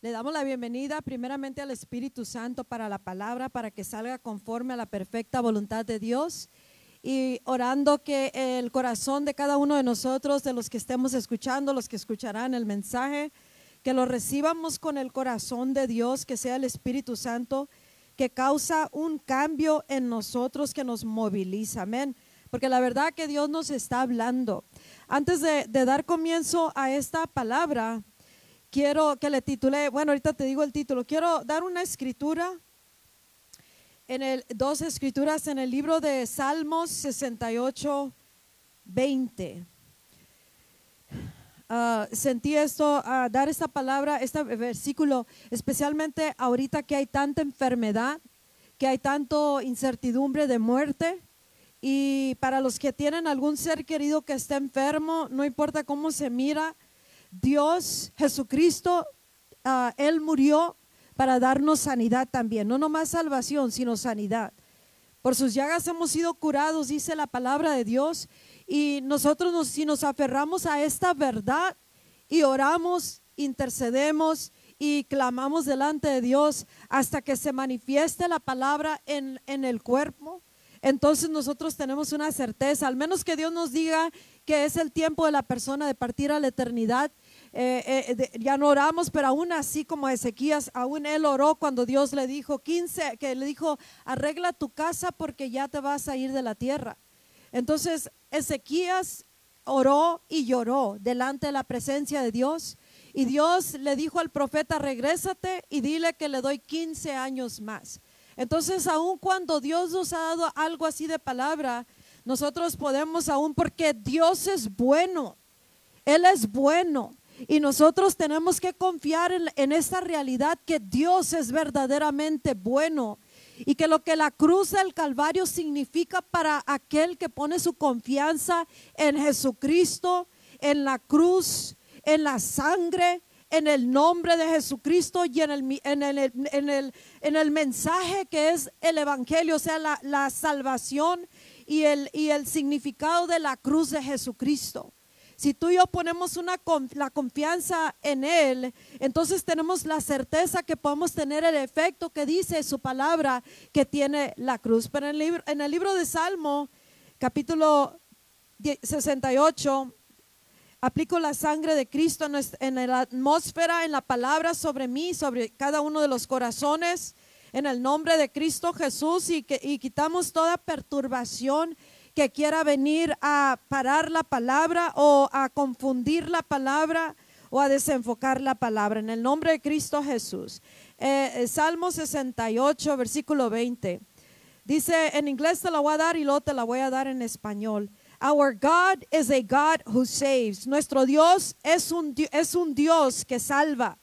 Le damos la bienvenida primeramente al Espíritu Santo para la palabra, para que salga conforme a la perfecta voluntad de Dios y orando que el corazón de cada uno de nosotros, de los que estemos escuchando, los que escucharán el mensaje, que lo recibamos con el corazón de Dios, que sea el Espíritu Santo, que causa un cambio en nosotros, que nos moviliza. Amén. Porque la verdad que Dios nos está hablando. Antes de, de dar comienzo a esta palabra, quiero que le titule, bueno, ahorita te digo el título, quiero dar una escritura, en el, dos escrituras en el libro de Salmos 68, 20. Ah, sentí esto, a dar esta palabra, este versículo, especialmente ahorita que hay tanta enfermedad, que hay tanto incertidumbre de muerte. Y para los que tienen algún ser querido que esté enfermo, no importa cómo se mira, Dios, Jesucristo, ah, Él murió para darnos sanidad también, no nomás salvación, sino sanidad. Por sus llagas hemos sido curados, dice la palabra de Dios, y nosotros nos, si nos aferramos a esta verdad y oramos, intercedemos y clamamos delante de Dios hasta que se manifieste la palabra en, en el cuerpo, entonces nosotros tenemos una certeza, al menos que Dios nos diga que es el tiempo de la persona de partir a la eternidad. Eh, eh, ya no oramos, pero aún así como Ezequías, aún él oró cuando Dios le dijo 15, que le dijo, arregla tu casa porque ya te vas a ir de la tierra. Entonces Ezequías oró y lloró delante de la presencia de Dios. Y Dios le dijo al profeta, regrésate y dile que le doy 15 años más. Entonces, aun cuando Dios nos ha dado algo así de palabra, nosotros podemos aún, porque Dios es bueno, Él es bueno. Y nosotros tenemos que confiar en, esta realidad que Dios es verdaderamente bueno y que lo que la cruz del Calvario significa para aquel que pone su confianza en Jesucristo, en la cruz, en la sangre, en el nombre de Jesucristo y en el, en el, en el, en el mensaje que es el Evangelio, o sea, la, la salvación y el, y el significado de la cruz de Jesucristo. Si tú y yo ponemos la confianza en Él, entonces tenemos la certeza que podemos tener el efecto que dice su palabra que tiene la cruz. Pero en el libro, en el libro de Salmo, capítulo 68, Aplico la sangre de Cristo en la atmósfera, en la palabra sobre mí, sobre cada uno de los corazones, en el nombre de Cristo Jesús y, que, y quitamos toda perturbación que quiera venir a parar la palabra o a confundir la palabra o a desenfocar la palabra. En el nombre de Cristo Jesús. Eh, eh Salmo 68, versículo 20. Dice, en inglés te la voy a dar y luego te la voy a dar en español. Our God is a God who saves. Nuestro Dios es un, es un Dios que salva.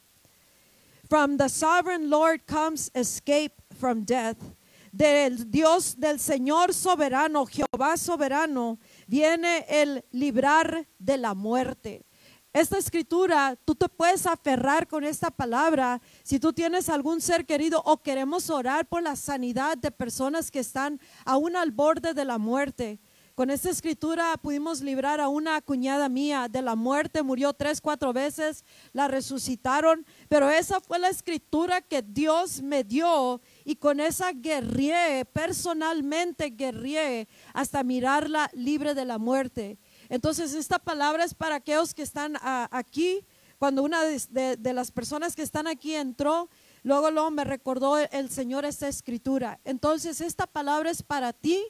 From the sovereign Lord comes escape from death. Del Dios del Señor soberano, Jehová soberano, viene el librar de la muerte. Esta escritura, tú te puedes aferrar con esta palabra si tú tienes algún ser querido o queremos orar por la sanidad de personas que están aún al borde de la muerte. Con esta escritura pudimos librar a una cuñada mía de la muerte, murió tres, cuatro veces, la resucitaron, pero esa fue la escritura que Dios me dio y con esa guerrié, personalmente guerrié hasta mirarla libre de la muerte. Entonces esta palabra es para aquellos que están aquí, cuando una de, de, las personas que están aquí entró, luego, luego me recordó el Señor esta escritura. Entonces esta palabra es para ti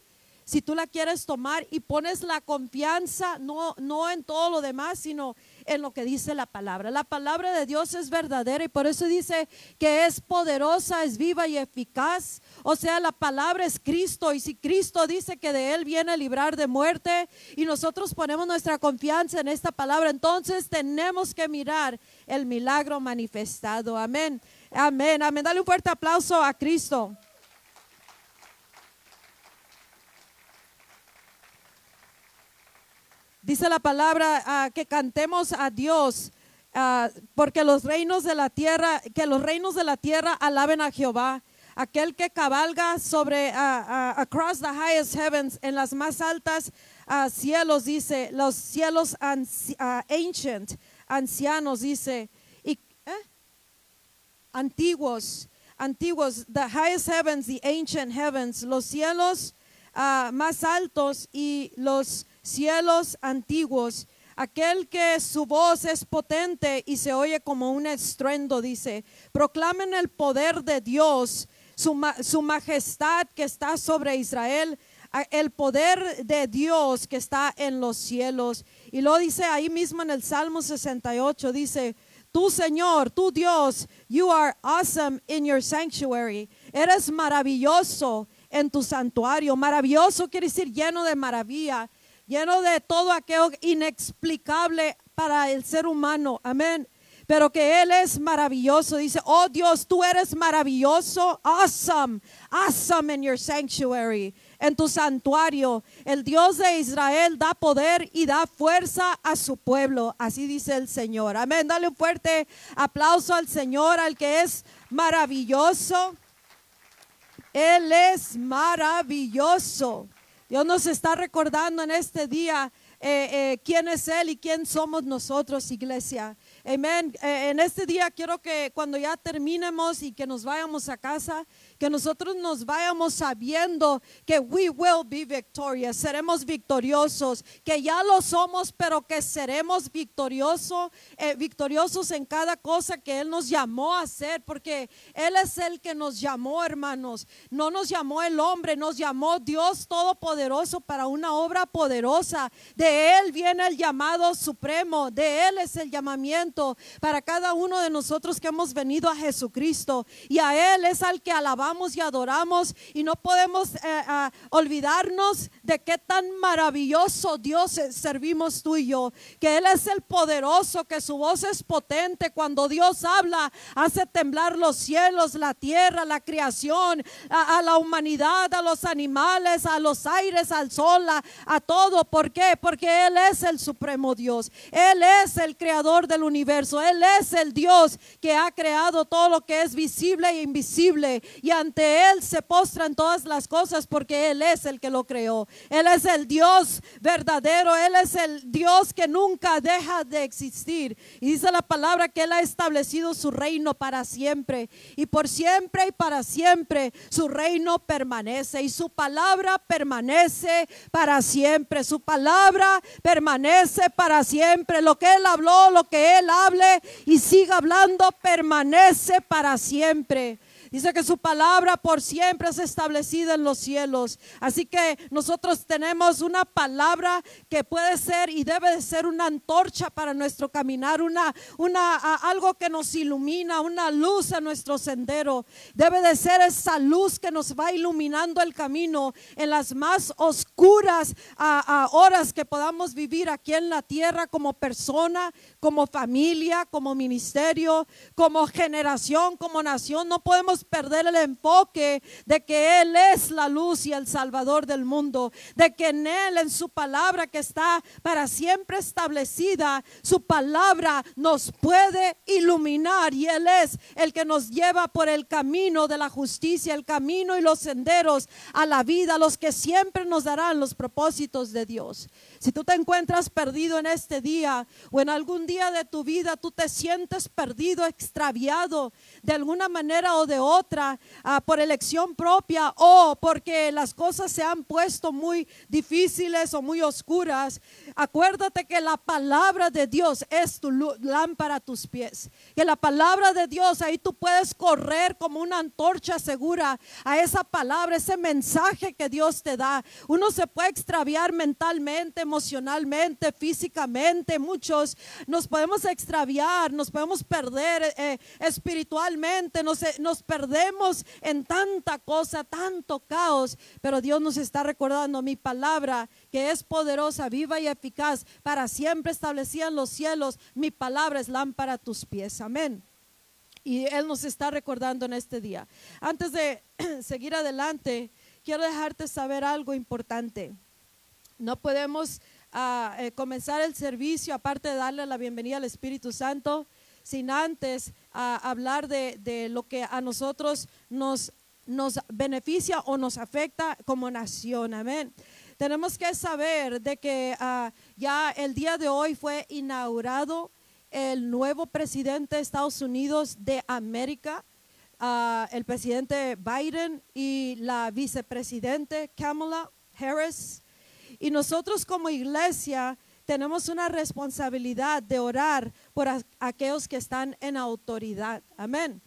si tú la quieres tomar y pones la confianza no, no en todo lo demás, sino en lo que dice la palabra. La palabra de Dios es verdadera y por eso dice que es poderosa, es viva y eficaz. O sea, la palabra es Cristo y si Cristo dice que de Él viene a librar de muerte y nosotros ponemos nuestra confianza en esta palabra, entonces tenemos que mirar el milagro manifestado. Amén. Amén. Amén. Dale un fuerte aplauso a Cristo. Dice la palabra uh, que cantemos a Dios, uh, porque los reinos de la tierra, que los reinos de la tierra alaben a Jehová. Aquel que cabalga sobre, uh, across the highest heavens, en las más altas cielos, dice, los cielos anci ancient, ancianos, dice. Y, ¿eh? antiguos, antiguos, the highest heavens, the ancient heavens, los cielos ah, más altos y los cielos antiguos. Aquel que su voz es potente y se oye como un estruendo, dice, proclamen el poder de Dios, su, ma- su majestad que está sobre Israel, el poder de Dios que está en los cielos. Y lo dice ahí mismo en el Salmo 68, dice, Tú Señor, tú Dios, you are awesome in your sanctuary. Eres maravilloso en tu santuario. Maravilloso quiere decir lleno de maravilla, lleno de todo aquello inexplicable para el ser humano. Amén. Pero que Él es maravilloso. Dice, oh Dios, tú eres maravilloso, awesome, awesome in your sanctuary, en tu santuario. El Dios de Israel da poder y da fuerza a su pueblo. Así dice el Señor. Amén. Dale un fuerte aplauso al Señor, al que es maravilloso. Él es maravilloso. Dios nos está recordando en este día eh, eh, quién es Él y quién somos nosotros, iglesia. Amén. Eh, en este día quiero que cuando ya terminemos y que nos vayamos a casa, que nosotros nos vayamos sabiendo que we will be victorious, seremos victoriosos, que ya lo somos, pero que seremos victoriosos, eh, victoriosos en cada cosa que Él nos llamó a hacer, porque Él es el que nos llamó, hermanos. No nos llamó el hombre, nos llamó Dios Todopoderoso para una obra poderosa. De Él viene el llamado supremo, de Él es el llamamiento para cada uno de nosotros que hemos venido a Jesucristo. Y a Él es al que alabamos y adoramos y no podemos eh, ah, olvidarnos de qué tan maravilloso Dios servimos tú y yo. Que Él es el poderoso, que su voz es potente. Cuando Dios habla, hace temblar los cielos, la tierra, la creación, a, la humanidad, a los animales, a los aires, al sol, a, todo. ¿Por qué? Porque Él es el supremo Dios. Él es el creador del universo. Él es el Dios que ha creado todo lo que es visible e invisible. Ante Él se postran todas las cosas porque Él es el que lo creó. Él es el Dios verdadero. Él es el Dios que nunca deja de existir. Y dice la palabra que Él ha establecido su reino para siempre. Y por siempre y para siempre su reino permanece. Y su palabra permanece para siempre. Su palabra permanece para siempre. Lo que Él habló, lo que Él hable y siga hablando, permanece para siempre. Dice que su palabra por siempre es establecida en los cielos. Así que nosotros tenemos una palabra que puede ser y debe de ser una antorcha para nuestro caminar, una, una algo que nos ilumina, una luz a nuestro sendero. Debe de ser esa luz que nos va iluminando el camino en las más oscuras horas que podamos vivir aquí en la tierra como persona, como familia, como ministerio, como generación, como nación. No podemos perder el enfoque de que Él es la luz y el Salvador del mundo, de que en Él, en su palabra que está para siempre establecida, su palabra nos puede iluminar y Él es el que nos lleva por el camino de la justicia, el camino y los senderos a la vida, los que siempre nos darán los propósitos de Dios. Si tú te encuentras perdido en este día o en algún día de tu vida, tú te sientes perdido, extraviado de alguna manera o de otra, ah, por elección propia o porque las cosas se han puesto muy difíciles o muy oscuras, acuérdate que la palabra de Dios es tu lámpara a tus pies. Que la palabra de Dios, ahí tú puedes correr como una antorcha segura a esa palabra, ese mensaje que Dios te da. Uno se puede extraviar mentalmente, emocionalmente, físicamente. Muchos nos podemos extraviar, nos podemos perder eh, espiritualmente, nos, eh, nos perdemos en tanta cosa, tanto caos. Pero Dios nos está recordando mi palabra que es poderosa, viva y eficaz, para siempre establecida en los cielos. Mi palabra es lámpara a tus pies. Amén. Y Él nos está recordando en este día. Antes de seguir adelante, quiero dejarte saber algo importante. No podemos ah, eh, comenzar el servicio, aparte de darle la bienvenida al Espíritu Santo, sin antes ah, hablar de, de lo que a nosotros nos, nos beneficia o nos afecta como nación. Amén. Tenemos que saber de que ah, ya el día de hoy fue inaugurado el nuevo presidente de Estados Unidos de América, ah, el presidente Biden y la vicepresidente Kamala Harris. Y nosotros como iglesia tenemos una responsabilidad de orar por aquellos que están en autoridad. Amén.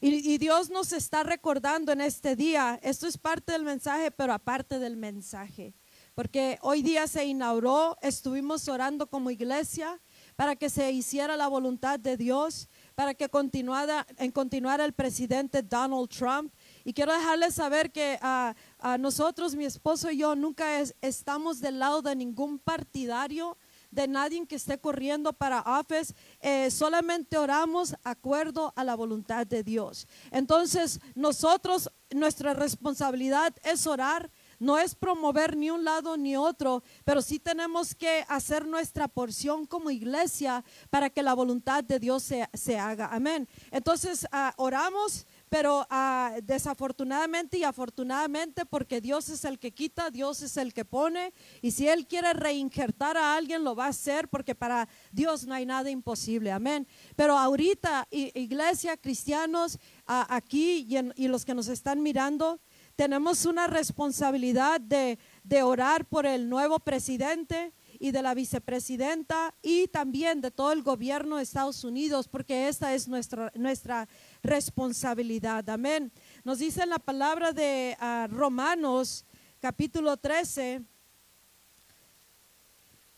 Y, Dios nos está recordando en este día, esto es parte del mensaje, pero aparte del mensaje, porque hoy día se inauguró, estuvimos orando como iglesia para que se hiciera la voluntad de Dios, para que continuara, en continuara el presidente Donald Trump. Y quiero dejarles saber que ah, a nosotros, mi esposo y yo, nunca es- estamos del lado de ningún partidario de nadie que esté corriendo para office, eh, solamente oramos acuerdo a la voluntad de Dios. Entonces, nosotros, nuestra responsabilidad es orar, no es promover ni un lado ni otro, pero sí tenemos que hacer nuestra porción como iglesia para que la voluntad de Dios se, se haga. Amén. Entonces, ah, oramos. Pero ah, desafortunadamente y afortunadamente, porque Dios es el que quita, Dios es el que pone, y si Él quiere reinjertar a alguien, lo va a hacer, porque para Dios no hay nada imposible, amén. Pero ahorita, iglesia, cristianos, aquí y los que nos están mirando, tenemos una responsabilidad de, de orar por el nuevo presidente y de la vicepresidenta y también de todo el gobierno de Estados Unidos, porque esta es nuestra, nuestra responsabilidad. Amén. Nos dice en la palabra de ah, Romanos capítulo 13.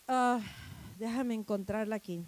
ah, déjame encontrarla aquí.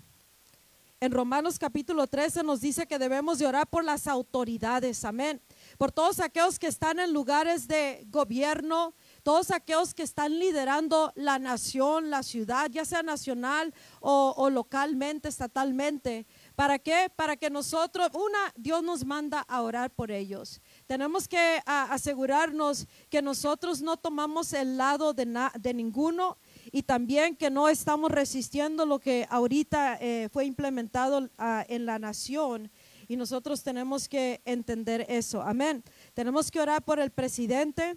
En Romanos capítulo 13 nos dice que debemos de orar por las autoridades, amén. Por todos aquellos que están en lugares de gobierno, todos aquellos que están liderando la nación, la ciudad, ya sea nacional o localmente, estatalmente. ¿Para qué? Para que nosotros, una, Dios nos manda a orar por ellos. Tenemos que asegurarnos que nosotros no tomamos el lado de, na- de ninguno y también que no estamos resistiendo lo que ahorita eh, fue implementado en la nación. Y nosotros tenemos que entender eso. Amén. Tenemos que orar por el presidente.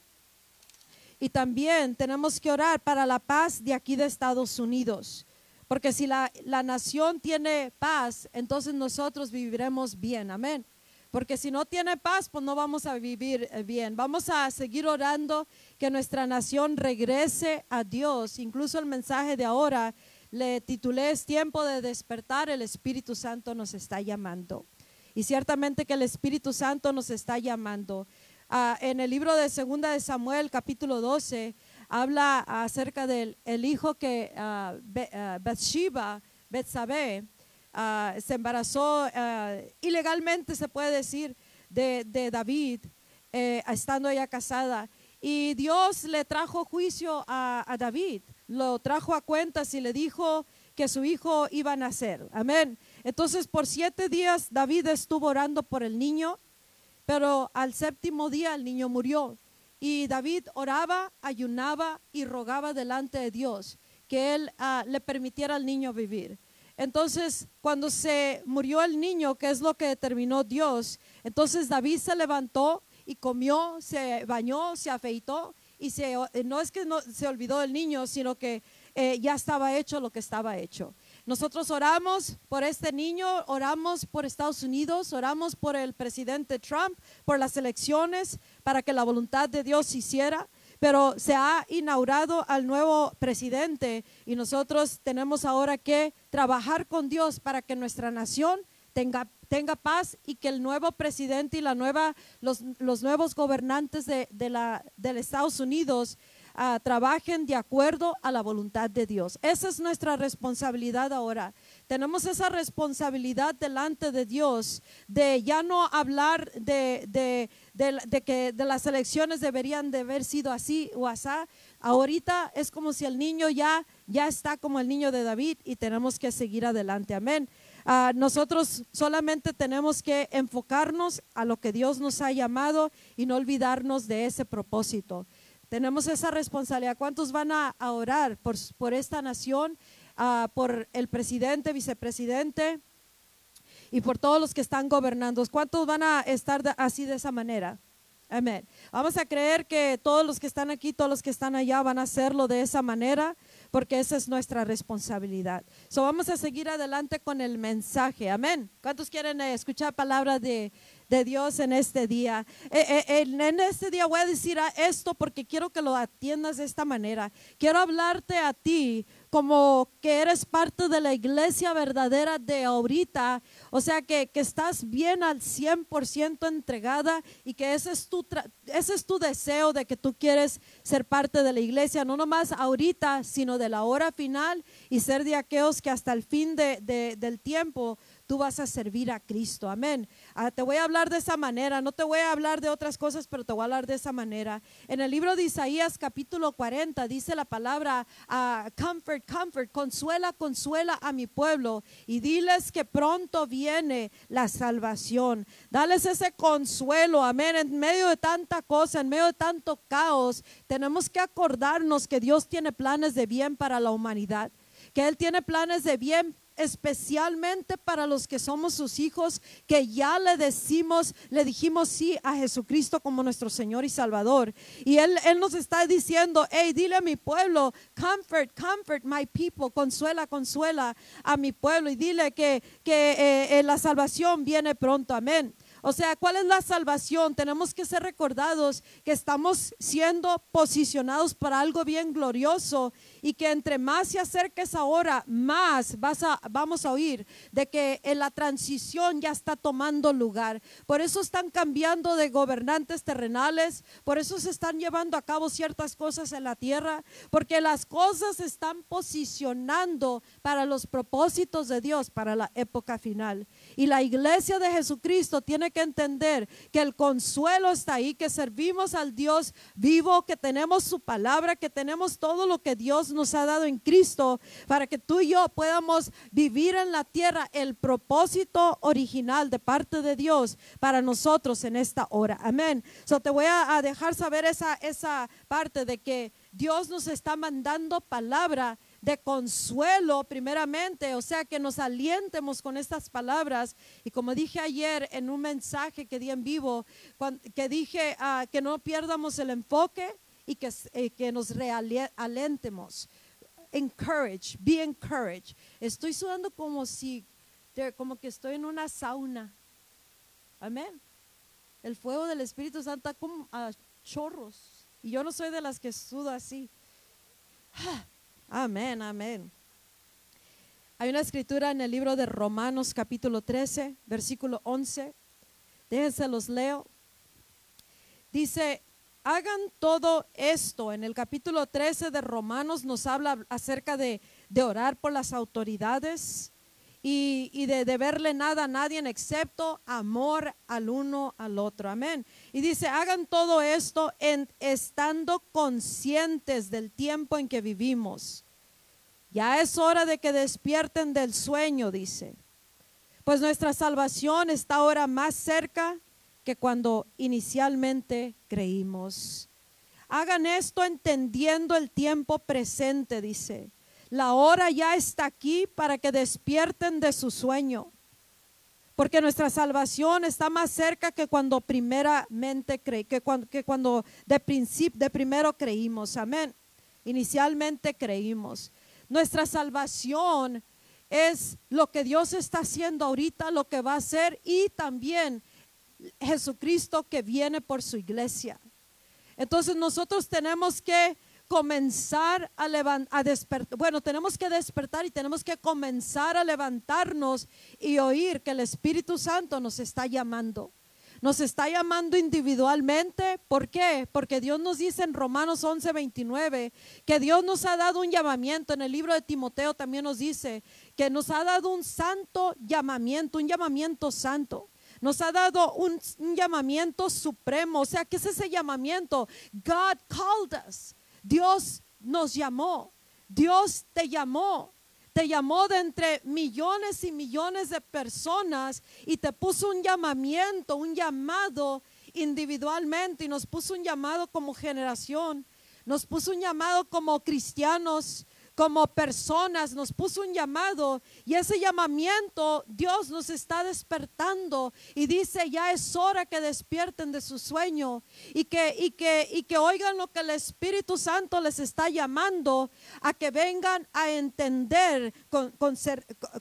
Y también tenemos que orar para la paz de aquí de Estados Unidos. Porque si la, la nación tiene paz, entonces nosotros viviremos bien. Amén. Porque si no tiene paz, pues no vamos a vivir eh, bien. Vamos a seguir orando que nuestra nación regrese a Dios. Incluso el mensaje de ahora le titulé Es tiempo de despertar, el Espíritu Santo nos está llamando. Y ciertamente que el Espíritu Santo nos está llamando. Ah, en el libro de Segunda de Samuel, capítulo 12, habla acerca del el hijo que ah, Bathsheba, ah, se embarazó ilegalmente, se puede decir, de, de David, eh, estando ella casada. Y Dios le trajo juicio a, a David, lo trajo a cuentas y le dijo que su hijo iba a nacer. Amén. Entonces por siete días David estuvo orando por el niño, pero al séptimo día el niño murió. Y David oraba, ayunaba y rogaba delante de Dios que él ah, le permitiera al niño vivir. Entonces, cuando se murió el niño, que es lo que determinó Dios, entonces David se levantó y comió, se bañó, se afeitó y se, eh, no es que no, se olvidó del niño, sino que eh, ya estaba hecho lo que estaba hecho. Nosotros oramos por este niño, oramos por Estados Unidos, oramos por el presidente Trump, por las elecciones, para que la voluntad de Dios se hiciera. Pero se ha inaugurado al nuevo presidente y nosotros tenemos ahora que trabajar con Dios para que nuestra nación tenga, tenga paz y que el nuevo presidente y la nueva, los, los nuevos gobernantes de, de la, del Estados Unidos ah, trabajen de acuerdo a la voluntad de Dios. Esa es nuestra responsabilidad ahora. Tenemos esa responsabilidad delante de Dios de ya no hablar de, de, que de las elecciones deberían de haber sido así o así. Ahorita es como si el niño ya, ya está como el niño de David y tenemos que seguir adelante. Amén. Ah, nosotros solamente tenemos que enfocarnos a lo que Dios nos ha llamado y no olvidarnos de ese propósito. Tenemos esa responsabilidad. ¿Cuántos van a, orar por, por esta nación, ah, por el presidente, vicepresidente y por todos los que están gobernando? ¿Cuántos van a estar así de esa manera? Amén. Vamos a creer que todos los que están aquí, todos los que están allá van a hacerlo de esa manera, porque esa es nuestra responsabilidad. So vamos a seguir adelante con el mensaje. Amén. ¿Cuántos quieren eh, escuchar palabra de, de Dios en este día. Eh, eh, en este día voy a decir esto porque quiero que lo atiendas de esta manera. Quiero hablarte a ti como que eres parte de la iglesia verdadera de ahorita, o sea que, que estás bien al 100% entregada y que ese es, tu ese es tu deseo de que tú quieres ser parte de la iglesia, no nomás ahorita, sino de la hora final y ser de aquellos que hasta el fin de, del tiempo tú vas a servir a Cristo. Amén. Ah, te voy a hablar de esa manera, no te voy a hablar de otras cosas, pero te voy a hablar de esa manera. En el libro de Isaías capítulo 40 dice la palabra, uh, comfort, comfort, consuela, consuela a mi pueblo y diles que pronto viene la salvación. Dales ese consuelo, amén. En medio de tanta cosa, en medio de tanto caos, tenemos que acordarnos que Dios tiene planes de bien para la humanidad que Él tiene planes de bien especialmente para los que somos sus hijos, que ya le decimos, le dijimos sí a Jesucristo como nuestro Señor y Salvador. Y Él, él nos está diciendo, hey, dile a mi pueblo, comfort, comfort my people, consuela, consuela a mi pueblo y dile que, que eh, eh, la salvación viene pronto, amén. O sea, ¿cuál es la salvación? Tenemos que ser recordados que estamos siendo posicionados para algo bien glorioso y que entre más se acerque esa hora, más vas a, vamos a oír de que en la transición ya está tomando lugar. Por eso están cambiando de gobernantes terrenales, por eso se están llevando a cabo ciertas cosas en la tierra, porque las cosas se están posicionando para los propósitos de Dios para la época final. Y la iglesia de Jesucristo tiene que entender que el consuelo está ahí, que servimos al Dios vivo, que tenemos su palabra, que tenemos todo lo que Dios nos ha dado en Cristo para que tú y yo podamos vivir en la tierra el propósito original de parte de Dios para nosotros en esta hora. Amén. So te voy a, dejar saber esa, esa parte de que Dios nos está mandando palabra de consuelo primeramente, o sea, que nos alientemos con estas palabras. Y como dije ayer en un mensaje que di en vivo, que dije ah, que no pierdamos el enfoque y que, eh, que nos realentemos. Encourage, be encouraged. Estoy sudando como si, como que estoy en una sauna. Amén. El fuego del Espíritu Santo como a chorros. Y yo no soy de las que sudo así. Amén, amén. Hay una escritura en el libro de Romanos capítulo 13, versículo 11. Déjense los leo. Dice, hagan todo esto. En el capítulo 13 de Romanos nos habla acerca de, orar por las autoridades y, de deberle nada a nadie excepto amor al uno al otro. Amén. Y dice, hagan todo esto en, estando conscientes del tiempo en que vivimos. Ya es hora de que despierten del sueño, dice. Pues nuestra salvación está ahora más cerca que cuando inicialmente creímos. Hagan esto entendiendo el tiempo presente, dice. La hora ya está aquí para que despierten de su sueño. Porque nuestra salvación está más cerca que cuando primeramente creí, que cuando, que cuando de principio, de primero creímos. Amén. Inicialmente creímos. Nuestra salvación es lo que Dios está haciendo ahorita, lo que va a hacer y también Jesucristo que viene por su iglesia. Entonces nosotros tenemos que comenzar a, a despertar, bueno, tenemos que despertar y tenemos que comenzar a levantarnos y oír que el Espíritu Santo nos está llamando. Nos está llamando individualmente. ¿Por qué? Porque Dios nos dice en Romanos 11, 29 que Dios nos ha dado un llamamiento. En el libro de Timoteo también nos dice que nos ha dado un santo llamamiento, un llamamiento santo nos ha dado un, llamamiento supremo. O sea, ¿qué es ese llamamiento? God called us. Dios nos llamó. Dios te llamó. Te llamó de entre millones y millones de personas y te puso un llamamiento, un llamado individualmente y nos puso un llamado como generación. Nos puso un llamado como cristianos como personas nos puso un llamado y ese llamamiento Dios nos está despertando y dice ya es hora que despierten de su sueño y que, y que, y que oigan lo que el Espíritu Santo les está llamando a que vengan a entender con,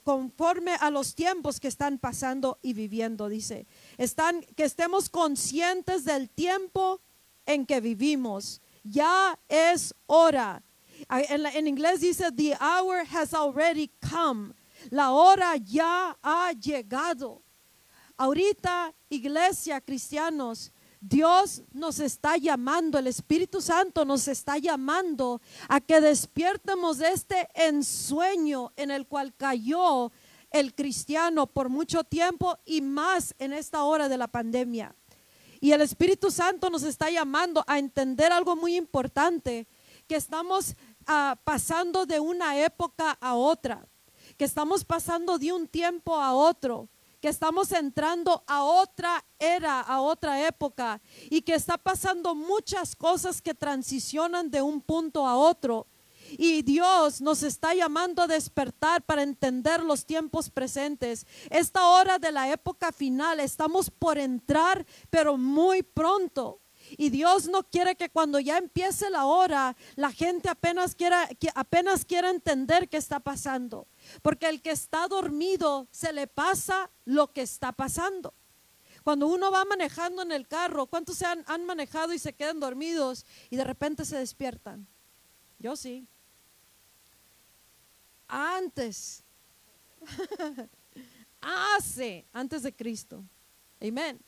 conforme a los tiempos que están pasando y viviendo, dice. Están, que estemos conscientes del tiempo en que vivimos. Ya es hora en, inglés dice, the hour has already come. La hora ya ha llegado. Ahorita, iglesia, cristianos, Dios nos está llamando, el Espíritu Santo nos está llamando a que despiertemos de este ensueño en el cual cayó el cristiano por mucho tiempo y más en esta hora de la pandemia. Y el Espíritu Santo nos está llamando a entender algo muy importante, que estamos ah, pasando de una época a otra, que estamos pasando de un tiempo a otro, que estamos entrando a otra era, a otra época, y que está pasando muchas cosas que transicionan de un punto a otro. Y Dios nos está llamando a despertar para entender los tiempos presentes. Esta hora de la época final estamos por entrar, pero muy pronto. Y Dios no quiere que cuando ya empiece la hora, la gente apenas quiera, apenas quiera entender qué está pasando. Porque el que está dormido se le pasa lo que está pasando. Cuando uno va manejando en el carro, ¿cuántos se han, han manejado y se quedan dormidos y de repente se despiertan? Yo sí. Antes. Hace, antes de Cristo. Amén.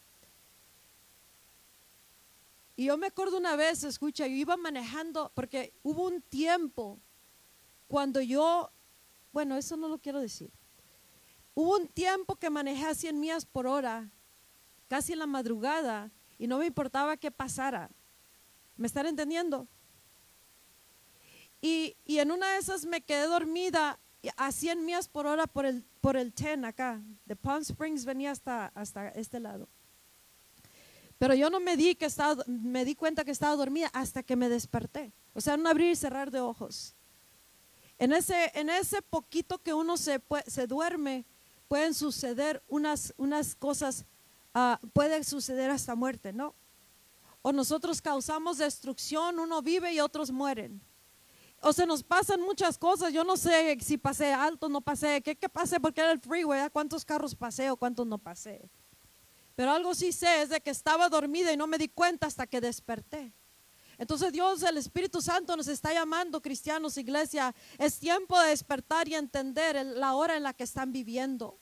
Y yo me acuerdo una vez, escucha, yo iba manejando, porque hubo un tiempo cuando yo, bueno, eso no lo quiero decir. Hubo un tiempo que manejé a 100 millas por hora, casi en la madrugada, y no me importaba qué pasara. ¿Me están entendiendo? Y, y, en una de esas me quedé dormida a 100 millas por hora por el, por el 10 acá. De Palm Springs venía hasta, hasta este lado. Pero yo no me di, que estaba, me di cuenta que estaba dormida hasta que me desperté. O sea, no abrir y cerrar de ojos. En ese, en ese poquito que uno se, se duerme, pueden suceder unas, unas cosas, uh, puede suceder hasta muerte, ¿no? O nosotros causamos destrucción, uno vive y otros mueren. O se nos pasan muchas cosas. Yo no sé si pasé alto, no pasé, qué, qué pasé porque era el freeway, cuántos carros pasé o cuántos no pasé. Pero algo sí sé es de que estaba dormida y no me di cuenta hasta que desperté. Entonces Dios, el Espíritu Santo nos está llamando, cristianos, iglesia. Es tiempo de despertar y entender la hora en la que están viviendo.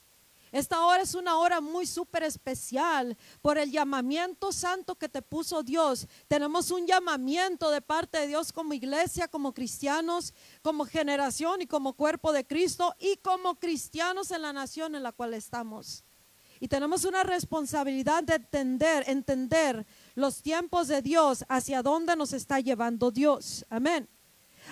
Esta hora es una hora muy súper especial por el llamamiento santo que te puso Dios. Tenemos un llamamiento de parte de Dios como iglesia, como cristianos, como generación y como cuerpo de Cristo y como cristianos en la nación en la cual estamos. Y tenemos una responsabilidad de entender, entender los tiempos de Dios, hacia dónde nos está llevando Dios. Amén.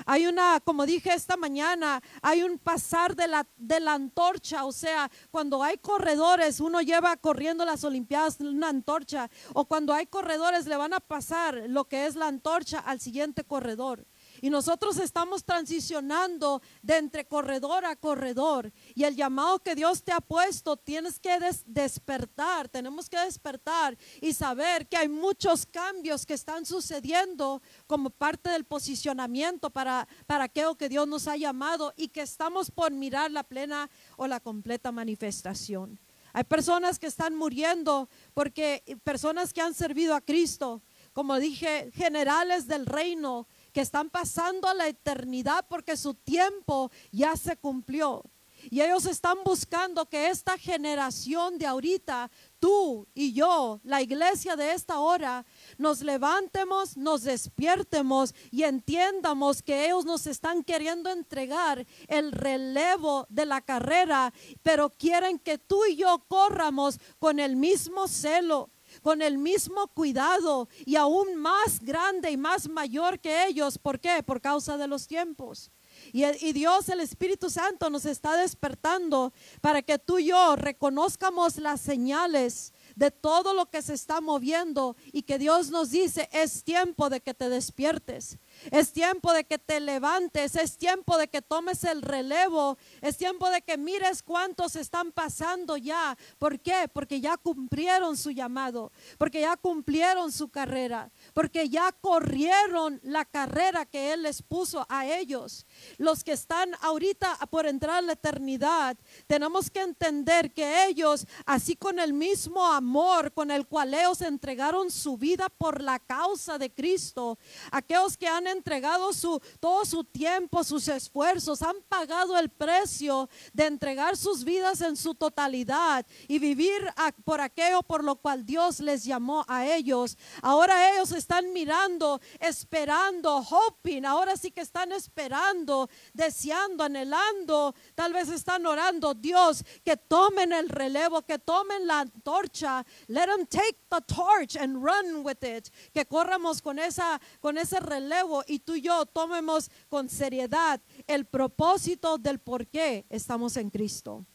Hay una, como dije esta mañana, hay un pasar de la, de la antorcha, o sea, cuando hay corredores, uno lleva corriendo las Olimpiadas una antorcha, o cuando hay corredores le van a pasar lo que es la antorcha al siguiente corredor. Y nosotros estamos transicionando de entre corredor a corredor. Y el llamado que Dios te ha puesto, tienes que despertar, tenemos que despertar y saber que hay muchos cambios que están sucediendo como parte del posicionamiento para, para aquello que Dios nos ha llamado y que estamos por mirar la plena o la completa manifestación. Hay personas que están muriendo porque personas que han servido a Cristo, como dije, generales del reino, que están pasando a la eternidad porque su tiempo ya se cumplió. Y ellos están buscando que esta generación de ahorita, tú y yo, la iglesia de esta hora, nos levantemos, nos despiertemos y entiendamos que ellos nos están queriendo entregar el relevo de la carrera, pero quieren que tú y yo corramos con el mismo celo, con el mismo cuidado y aún más grande y más mayor que ellos. ¿Por qué? Por causa de los tiempos. Y, y, Dios, el Espíritu Santo, nos está despertando para que tú y yo reconozcamos las señales de todo lo que se está moviendo y que Dios nos dice, es tiempo de que te despiertes. Es tiempo de que te levantes, es tiempo de que tomes el relevo, es tiempo de que mires cuántos están pasando ya. ¿Por qué? Porque ya cumplieron su llamado, porque ya cumplieron su carrera, porque ya corrieron la carrera que Él les puso a ellos. Los que están ahorita por entrar a la eternidad, tenemos que entender que ellos, así con el mismo amor con el cual ellos entregaron su vida por la causa de Cristo, aquellos que han entregado su, todo su tiempo, sus esfuerzos, han pagado el precio de entregar sus vidas en su totalidad y vivir por aquello por lo cual Dios les llamó a ellos. Ahora ellos mirando, esperando, hoping, ahora sí que están esperando, deseando, anhelando, tal vez están orando, Dios, que tomen el relevo, que tomen la antorcha, let them take the torch and run with it, que corramos con esa con ese relevo y tú y yo tomemos con seriedad el propósito del por qué estamos en Cristo.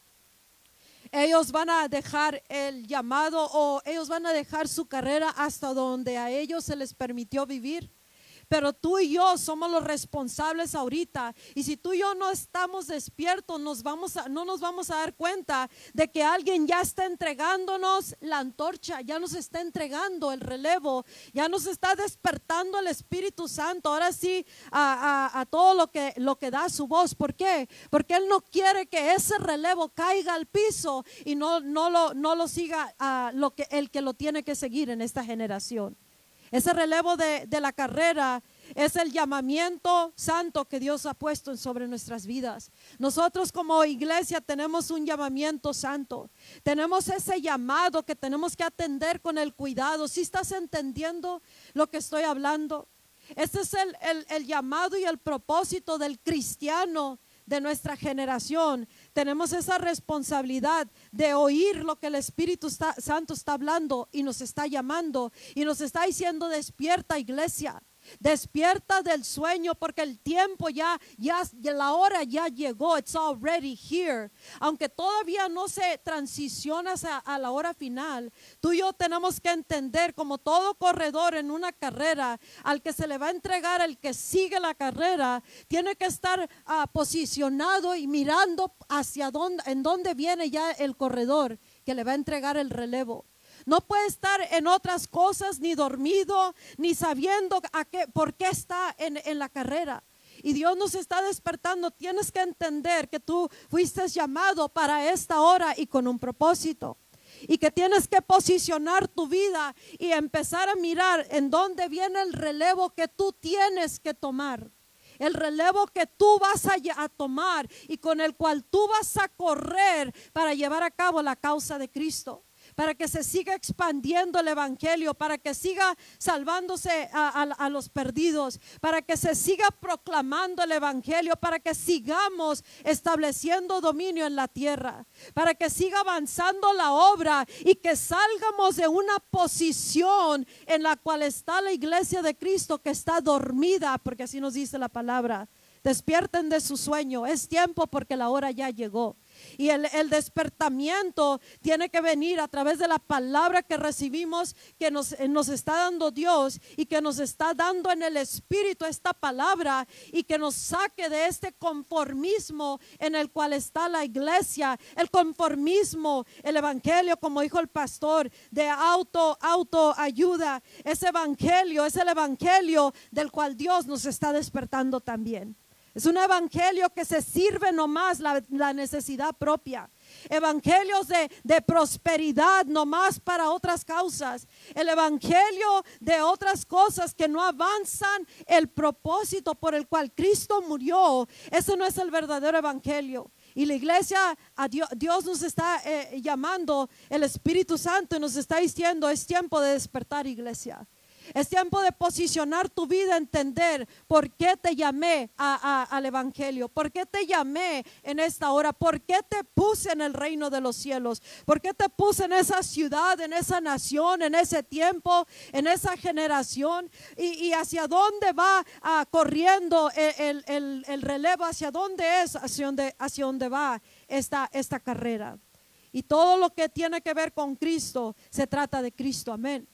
Ellos van a dejar el llamado o ellos van a dejar su carrera hasta donde a ellos se les permitió vivir pero tú y yo somos los responsables ahorita. Y si tú y yo no estamos despiertos, nos vamos a, no nos vamos a dar cuenta de que alguien ya está entregándonos la antorcha, ya nos está entregando el relevo, ya nos está despertando el Espíritu Santo. Ahora sí, a, todo lo que, lo que da su voz. ¿Por qué? Porque Él no quiere que ese relevo caiga al piso y no, no, lo, siga el que lo tiene que seguir en esta generación. Ese relevo de, la carrera es el llamamiento santo que Dios ha puesto sobre nuestras vidas. Nosotros como iglesia tenemos un llamamiento santo. Tenemos ese llamado que tenemos que atender con el cuidado. Si estás entendiendo lo que estoy hablando? Este es el, el llamado y el propósito del cristiano de nuestra generación. Tenemos esa responsabilidad de oír lo que el Espíritu Santo está hablando y nos está llamando y nos está diciendo despierta iglesia. Despierta del sueño porque el tiempo ya, ya, la hora ya llegó. It's already here. Aunque todavía no se transiciona a, la hora final, tú y yo tenemos que entender como todo corredor en una carrera, al que se le va a entregar, el que sigue la carrera, tiene que estar ah, posicionado y mirando hacia dónde, en dónde viene ya el corredor que le va a entregar el relevo. No puede estar en otras cosas, ni dormido, ni sabiendo a qué, por qué está en, en la carrera. Y Dios nos está despertando. Tienes que entender que tú fuiste llamado para esta hora y con un propósito. Y que tienes que posicionar tu vida y empezar a mirar en dónde viene el relevo que tú tienes que tomar. El relevo que tú vas a, a tomar y con el cual tú vas a correr para llevar a cabo la causa de Cristo para que se siga expandiendo el Evangelio, para que siga salvándose a, los perdidos, para que se siga proclamando el Evangelio, para que sigamos estableciendo dominio en la tierra, para que siga avanzando la obra y que salgamos de una posición en la cual está la iglesia de Cristo que está dormida, porque así nos dice la palabra. Despierten de su sueño, es tiempo porque la hora ya llegó. Y el, despertamiento tiene que venir a través de la palabra que recibimos, que nos, eh, nos está dando Dios y que nos está dando en el Espíritu esta palabra y que nos saque de este conformismo en el cual está la iglesia, el conformismo, el evangelio, como dijo el pastor, de auto, autoayuda. Ese evangelio es el evangelio del cual Dios nos está despertando también. Es un evangelio que se sirve nomás la, la necesidad propia. Evangelios de, de, prosperidad nomás para otras causas. El evangelio de otras cosas que no avanzan el propósito por el cual Cristo murió. Ese no es el verdadero evangelio. Y la iglesia, a Dios, Dios nos está eh, llamando, el Espíritu Santo nos está diciendo, es tiempo de despertar iglesia. Es tiempo de posicionar tu vida, entender por qué te llamé al Evangelio, por qué te llamé en esta hora, por qué te puse en el reino de los cielos, por qué te puse en esa ciudad, en esa nación, en ese tiempo, en esa generación y, hacia dónde va ah, corriendo el, relevo, hacia dónde es, hacia dónde, va esta carrera. Y todo lo que tiene que ver con Cristo se trata de Cristo, amén.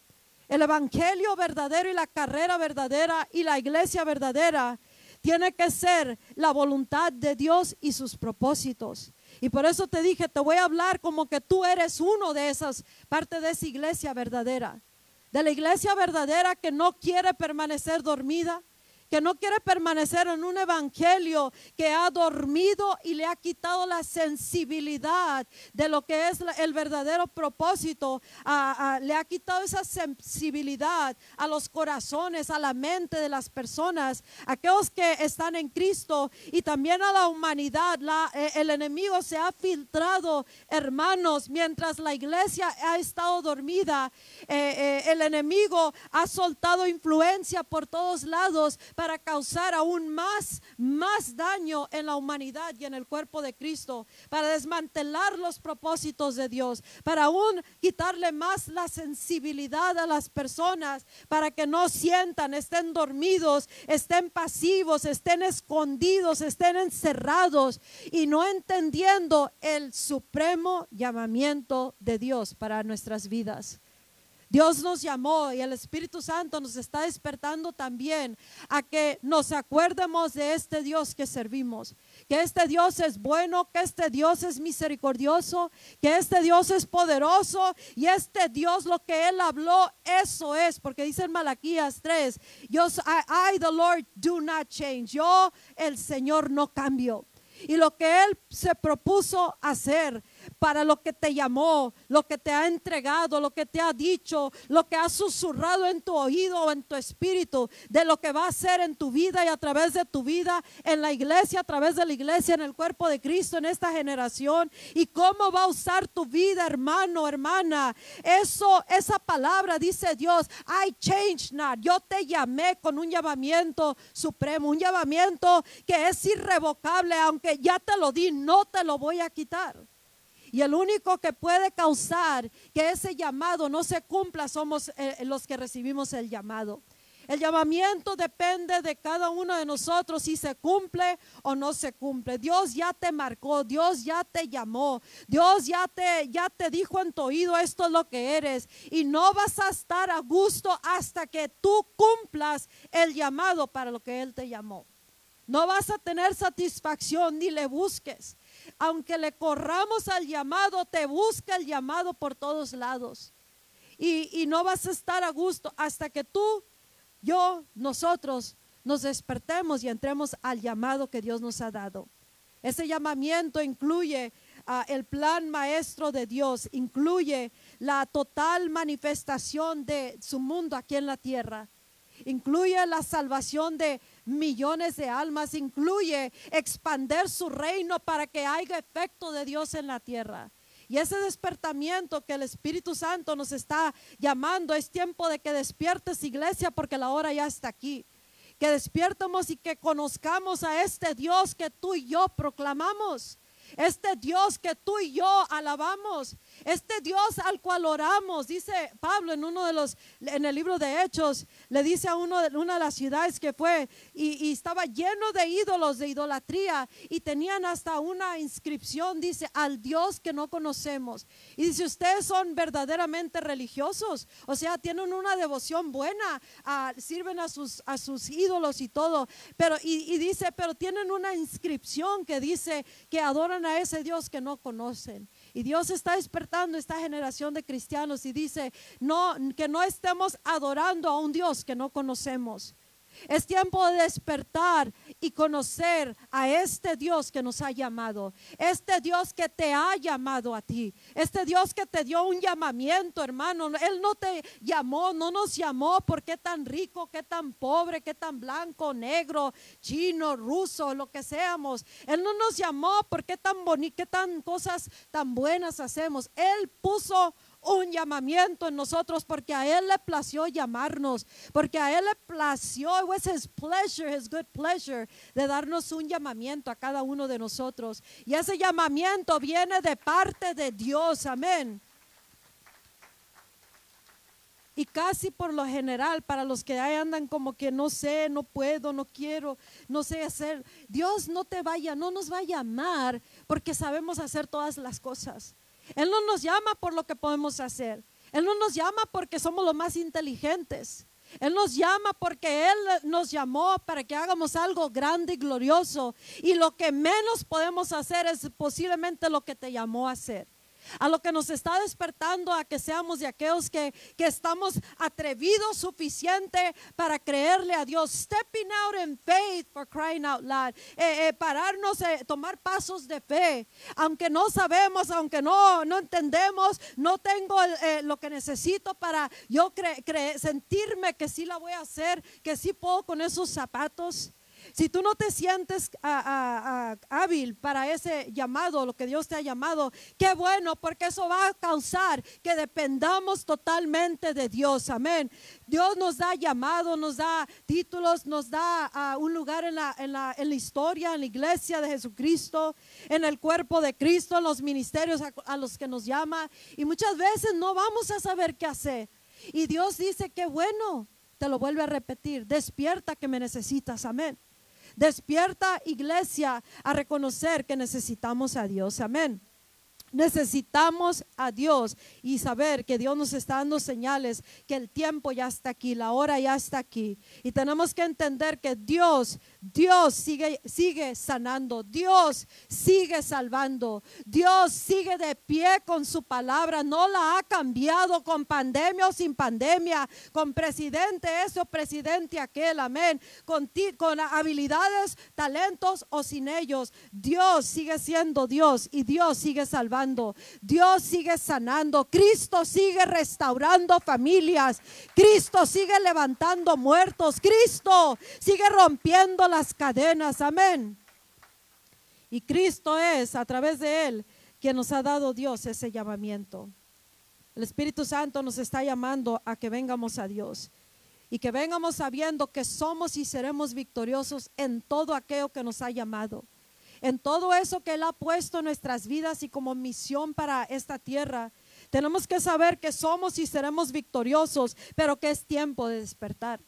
El evangelio verdadero y la carrera verdadera y la iglesia verdadera tiene que ser la voluntad de Dios y sus propósitos. Y por eso te dije, te voy a hablar como que tú eres uno de esas, parte de esa iglesia verdadera. De la iglesia verdadera que no quiere permanecer dormida, que no quiere permanecer en un evangelio que ha dormido y le ha quitado la sensibilidad de lo que es el verdadero propósito, le ha quitado esa sensibilidad a los corazones, a la mente de las personas, aquellos que están en Cristo y también a la humanidad. Eh, el enemigo se ha filtrado, hermanos, mientras la iglesia ha estado dormida, eh, eh, el enemigo ha soltado influencia por todos lados para causar aún más, más daño en la humanidad y en el cuerpo de Cristo, para desmantelar los propósitos de Dios, para aún quitarle más la sensibilidad a las personas, para que no sientan, estén dormidos, estén pasivos, estén escondidos, estén encerrados y no entendiendo el supremo llamamiento de Dios para nuestras vidas. Dios nos llamó y el Espíritu Santo nos está despertando también a que nos acuerdemos de este Dios que servimos, que este Dios es bueno, que este Dios es misericordioso, que este Dios es poderoso y este Dios lo que Él habló, eso es, porque dice en Malaquías 3, yo, I, yo el Señor no cambio. Y lo que Él se propuso hacer para lo que te llamó, lo que te ha entregado, lo que te ha dicho, lo que ha susurrado en tu oído o en tu espíritu, de lo que va a hacer en tu vida y a través de tu vida, en la iglesia, a través de la iglesia, en el cuerpo de Cristo, en esta generación, y cómo va a usar tu vida, hermano, hermana. Eso, esa palabra dice Dios, I change not. Yo te llamé con un llamamiento supremo, un llamamiento que es irrevocable, aunque ya te lo di, no te lo voy a quitar. Y el único que puede causar que ese llamado no se cumpla somos eh, los que recibimos el llamado. El llamamiento depende de cada uno de nosotros si se cumple o no se cumple. Dios ya te marcó, Dios ya te llamó, Dios ya te ya te dijo en tu oído esto es lo que eres y no vas a estar a gusto hasta que tú cumplas el llamado para lo que él te llamó. No vas a tener satisfacción ni le busques aunque le corramos al llamado, te busca el llamado por todos lados. Y, no vas a estar a gusto hasta que tú, yo, nosotros nos despertemos y entremos al llamado que Dios nos ha dado. Ese llamamiento incluye ah, el plan maestro de Dios, incluye la total manifestación de su mundo aquí en la tierra, incluye la salvación de millones de almas, incluye expander su reino para que haya efecto de Dios en la tierra. Y ese despertamiento que el Espíritu Santo nos está llamando, es tiempo de que despiertes iglesia porque la hora ya está aquí. Que despiertemos y que conozcamos a este Dios que tú y yo proclamamos. Este Dios que tú y yo alabamos, este Dios al cual oramos, dice Pablo en uno de los, en el libro de Hechos, le dice a uno de una de las ciudades que fue y, estaba lleno de ídolos, de idolatría y tenían hasta una inscripción, dice, al Dios que no conocemos. Y dice, ustedes son verdaderamente religiosos, o sea, tienen una devoción buena, sirven a sus, a sus ídolos y todo, pero y dice, pero tienen una inscripción que dice que adoran a ese Dios que no conocen. Y Dios está despertando esta generación de cristianos y dice, no, que no estemos adorando a un Dios que no conocemos. Es tiempo de despertar y conocer a este Dios que nos ha llamado, este Dios que te ha llamado a ti, este Dios que te dio un llamamiento, hermano. Él no te llamó, no nos llamó porque tan rico, qué tan pobre, qué tan blanco, negro, chino, ruso, lo que seamos. Él no nos llamó porque tan bonito, qué tan cosas tan buenas hacemos. Él puso un llamamiento en nosotros porque a Él le plació llamarnos, porque a Él le plació, it was His pleasure, His good pleasure, de darnos un llamamiento a cada uno de nosotros. Y ese llamamiento viene de parte de Dios, amén. Y casi por lo general, para los que andan como que no sé, no puedo, no quiero, no sé hacer, Dios no te vaya, no nos va a llamar porque sabemos hacer todas las cosas. Él no nos llama por lo que podemos hacer. Él no nos llama porque somos los más inteligentes. Él nos llama porque Él nos llamó para que hagamos algo grande y glorioso. Y lo que menos podemos hacer es posiblemente lo que te llamó a hacer a lo que nos está despertando a que seamos de aquellos que, que estamos atrevidos suficiente para creerle a Dios. Stepping out in faith for crying out loud. Eh, eh, pararnos, eh, tomar pasos de fe. Aunque no sabemos, aunque no, no entendemos, no tengo lo que necesito para yo sentirme que sí la voy a hacer, que sí puedo con esos zapatos. Si tú no te sientes hábil para ese llamado, lo que Dios te ha llamado, qué bueno, porque eso va a causar que dependamos totalmente de Dios. Amén. Dios nos da llamado, nos da títulos, nos da ah, un lugar en la, historia, en la iglesia de Jesucristo, en el cuerpo de Cristo, en los ministerios a los que nos llama. Y muchas veces no vamos a saber qué hacer. Y Dios dice, qué bueno, te lo vuelve a repetir, despierta que me necesitas, amén. Despierta iglesia a reconocer que necesitamos a Dios. Amén. Necesitamos a Dios y saber que Dios nos está dando señales, que el tiempo ya está aquí, la hora ya está aquí. Y tenemos que entender que Dios, Dios sigue, sigue sanando, Dios sigue salvando, Dios sigue de pie con su palabra, no la ha cambiado con pandemia o sin pandemia, con presidente ese o presidente aquel, amén, con, con habilidades, talentos o sin ellos. Dios sigue siendo Dios y Dios sigue salvando. Dios sigue sanando. Cristo sigue restaurando familias. Cristo sigue levantando muertos. Cristo sigue rompiendo las cadenas. Amén. Y Cristo es, a través de Él, quien nos ha dado Dios ese llamamiento. El Espíritu Santo nos está llamando a que vengamos a Dios y que vengamos sabiendo que somos y seremos victoriosos en todo aquello que nos ha llamado en todo eso que Él ha puesto en nuestras vidas y como misión para esta tierra. Tenemos que saber que somos y seremos victoriosos, pero que es tiempo de despertar.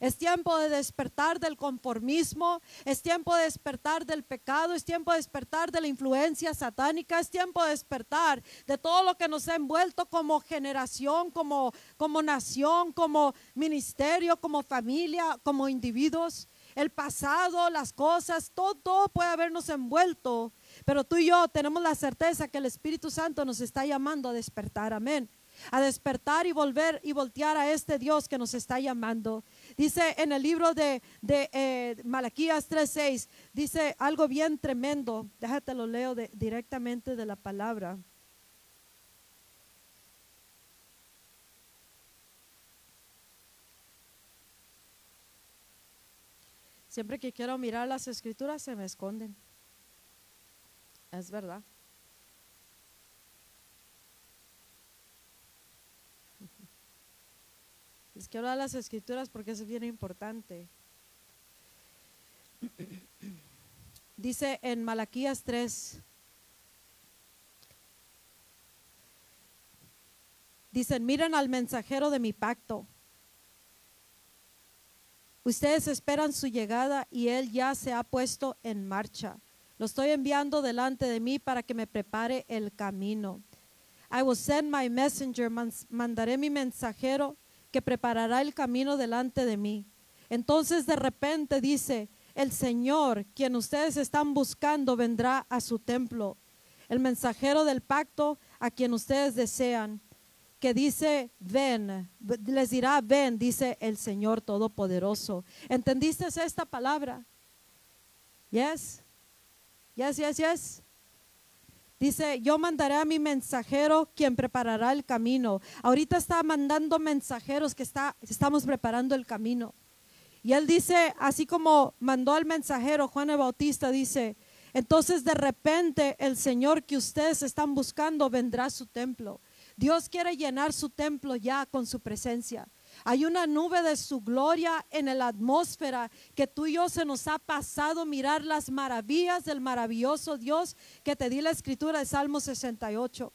Es tiempo de despertar del conformismo, es tiempo de despertar del pecado, es tiempo de despertar de la influencia satánica, es tiempo de despertar de todo lo que nos ha envuelto como generación, como, como nación, como ministerio, como familia, como individuos el pasado, las cosas, todo, puede habernos envuelto. Pero tú y yo tenemos la certeza que el Espíritu Santo nos está llamando a despertar. Amén. A despertar y volver y voltear a este Dios que nos está llamando. Dice en el libro de, de eh, Malaquías 3:6, dice algo bien tremendo. Déjate lo leo directamente de la palabra. Siempre que quiero mirar las escrituras se me esconden. Es verdad. Les quiero dar las escrituras porque es bien importante. Dice en Malaquías 3, dicen, miren al mensajero de mi pacto Ustedes esperan su llegada y Él ya se ha puesto en marcha. Lo estoy enviando delante de mí para que me prepare el camino. I will send my messenger, mandaré mi mensajero que preparará el camino delante de mí. Entonces de repente dice, el Señor, quien ustedes están buscando, vendrá a su templo. El mensajero del pacto a quien ustedes desean que dice, ven, les dirá, ven, dice el Señor Todopoderoso. ¿Entendiste esta palabra? Yes, yes, yes, yes. Dice, yo mandaré a mi mensajero quien preparará el camino. Ahorita está mandando mensajeros que está, estamos preparando el camino. Y él dice, así como mandó al mensajero Juan el Bautista, dice, entonces de repente el Señor que ustedes están buscando vendrá a su templo. Dios quiere llenar su templo ya con su presencia. Hay una nube de su gloria en la atmósfera que tú y yo se nos ha pasado mirar las maravillas del maravilloso Dios que te di la escritura de Salmo 68.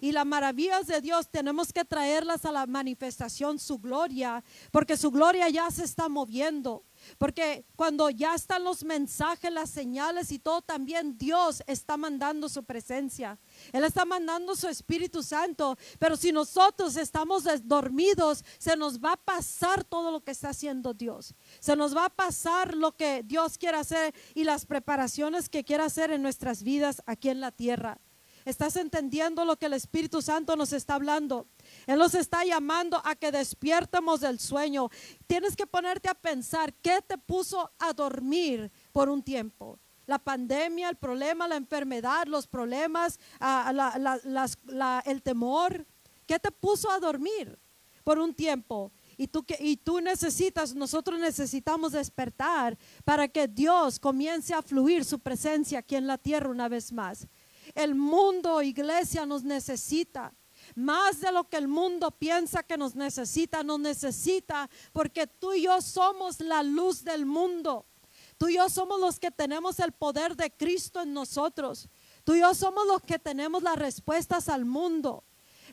Y las maravillas de Dios tenemos que traerlas a la manifestación, su gloria, porque su gloria ya se está moviendo. Porque cuando ya están los mensajes, las señales y todo, también Dios está mandando su presencia. Él está mandando su Espíritu Santo. Pero si nosotros estamos dormidos, se nos va a pasar todo lo que está haciendo Dios. Se nos va a pasar lo que Dios quiere hacer y las preparaciones que quiere hacer en nuestras vidas aquí en la tierra. ¿Estás entendiendo lo que el Espíritu Santo nos está hablando? Él nos está llamando a que despiertemos del sueño. Tienes que ponerte a pensar qué te puso a dormir por un tiempo. La pandemia, el problema, la enfermedad, los problemas, ah, el temor. ¿Qué te puso a dormir por un tiempo? Y tú, y tú necesitas, nosotros necesitamos despertar para que Dios comience a fluir su presencia aquí en la tierra una vez más. El mundo, iglesia, nos necesita más de lo que el mundo piensa que nos necesita, nos necesita porque tú y yo somos la luz del mundo. Tú y yo somos los que tenemos el poder de Cristo en nosotros. Tú y yo somos los que tenemos las respuestas al mundo.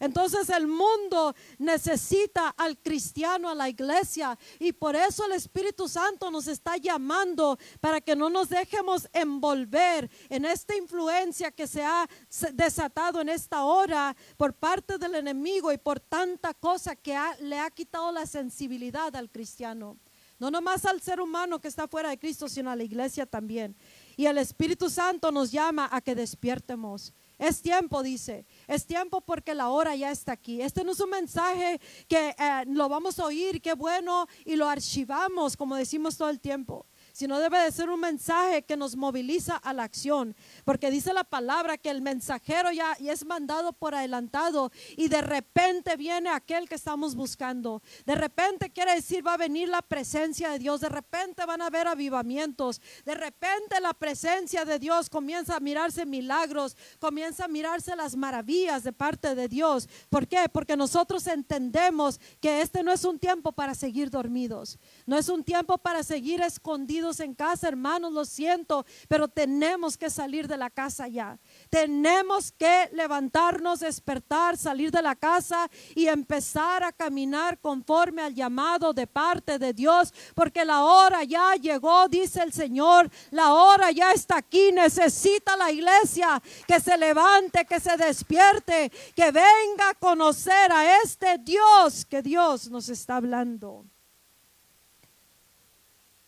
Entonces el mundo necesita al cristiano, a la iglesia. Y por eso el Espíritu Santo nos está llamando para que no nos dejemos envolver en esta influencia que se ha desatado en esta hora por parte del enemigo y por tanta cosa que le ha quitado la sensibilidad al cristiano. No nomás al ser humano que está fuera de Cristo, sino a la iglesia también. Y el Espíritu Santo nos llama a que despiertemos. Es tiempo, dice. Es tiempo porque la hora ya está aquí. Este no es un mensaje que eh, lo vamos a oír, qué bueno, y lo archivamos, como decimos todo el tiempo sino debe de ser un mensaje que nos moviliza a la acción, porque dice la palabra que el mensajero ya, es mandado por adelantado y de repente viene aquel que estamos buscando. De repente quiere decir va a venir la presencia de Dios, de repente van a haber avivamientos, de repente la presencia de Dios comienza a mirarse milagros, comienza a mirarse las maravillas de parte de Dios. ¿Por qué? Porque nosotros entendemos que este no es un tiempo para seguir dormidos, no es un tiempo para seguir escondidos en casa, hermanos, lo siento, pero tenemos que salir de la casa ya. Tenemos que levantarnos, despertar, salir de la casa y empezar a caminar conforme al llamado de parte de Dios, porque la hora ya llegó, dice el Señor, la hora ya está aquí, necesita la iglesia que se levante, que se despierte, que venga a conocer a este Dios que Dios nos está hablando.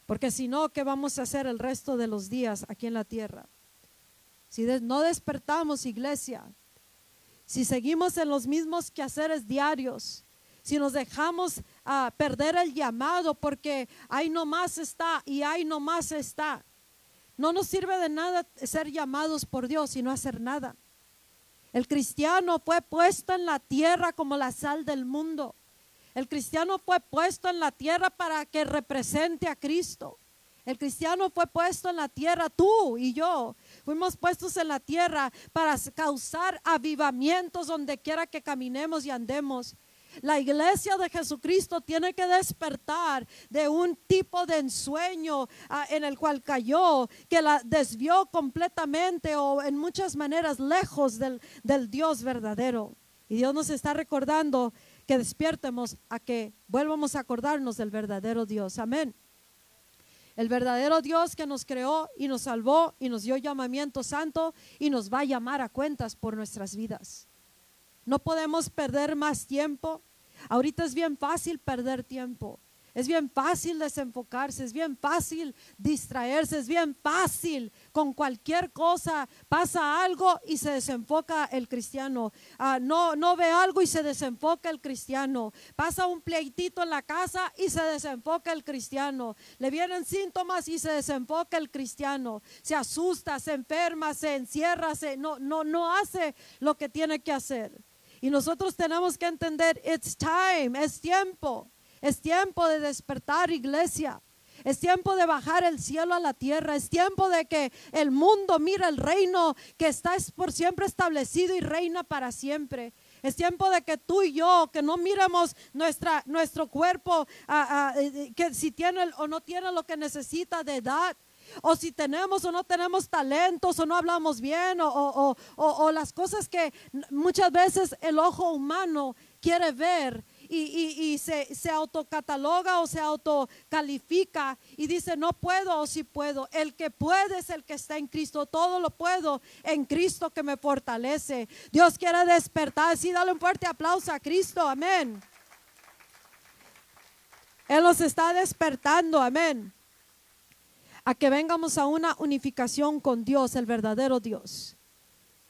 Porque si no, ¿qué vamos a hacer el resto de los días aquí en la tierra? Si no despertamos iglesia, si seguimos en los mismos quehaceres diarios, si nos dejamos ah, perder el llamado porque ahí nomás está y ahí nomás está, no nos sirve de nada ser llamados por Dios y no hacer nada. El cristiano fue puesto en la tierra como la sal del mundo. El cristiano fue puesto en la tierra para que represente a Cristo. El cristiano fue puesto en la tierra, tú y yo. Fuimos puestos en la tierra para causar avivamientos donde quiera que caminemos y andemos. La iglesia de Jesucristo tiene que despertar de un tipo de ensueño ah, en el cual cayó, que la desvió completamente o en muchas maneras lejos del, del Dios verdadero. Y Dios nos está recordando que despiertemos a que vuelvamos a acordarnos del verdadero Dios. Amén. El verdadero Dios que nos creó y nos salvó y nos dio llamamiento santo y nos va a llamar a cuentas por nuestras vidas. No podemos perder más tiempo. Ahorita es bien fácil perder tiempo. Es bien fácil desenfocarse, es bien fácil distraerse, es bien fácil con cualquier cosa. Pasa algo y se desenfoca el cristiano. Ah, no, no ve algo y se desenfoca el cristiano. Pasa un pleitito en la casa y se desenfoca el cristiano. Le vienen síntomas y se desenfoca el cristiano. Se asusta, se enferma, se encierra, se, no, no, no hace lo que tiene que hacer. Y nosotros tenemos que entender, it's time, es tiempo. Es tiempo de despertar, iglesia. Es tiempo de bajar el cielo a la tierra. Es tiempo de que el mundo mire el reino que está por siempre establecido y reina para siempre. Es tiempo de que tú y yo, que no miremos nuestra, nuestro cuerpo, que si tiene o no tiene lo que necesita de edad. o si tenemos o no tenemos talentos o no hablamos bien o, o, o las cosas que muchas veces el ojo humano quiere ver y, y, y, se, se autocataloga o se autocalifica y dice no puedo o sí puedo. El que puede es el que está en Cristo. Todo lo puedo en Cristo que me fortalece. Dios quiere despertar. Sí, dale un fuerte aplauso a Cristo. Amén. Él nos está despertando. Amén a que vengamos a una unificación con Dios, el verdadero Dios.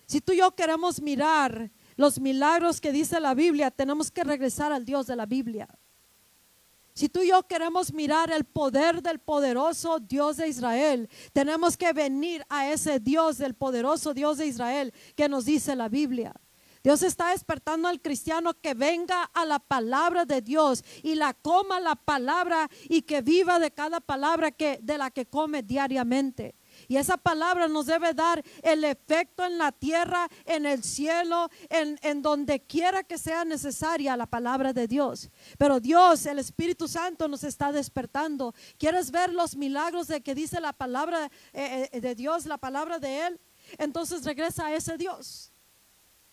Si tú y yo queremos mirar los milagros que dice la Biblia, tenemos que regresar al Dios de la Biblia. Si tú y yo queremos mirar el poder del poderoso Dios de Israel, tenemos que venir a ese Dios del poderoso Dios de Israel que nos dice la Biblia. Dios está despertando al cristiano que venga a la palabra de Dios y la coma la palabra y que viva de cada palabra que de la que come diariamente. Y esa palabra nos debe dar el efecto en la tierra, en el cielo, en, en, donde quiera que sea necesaria la palabra de Dios. Pero Dios, el Espíritu Santo nos está despertando. ¿Quieres ver los milagros de que dice la palabra eh, eh, de Dios, la palabra de Él? Entonces regresa a ese Dios.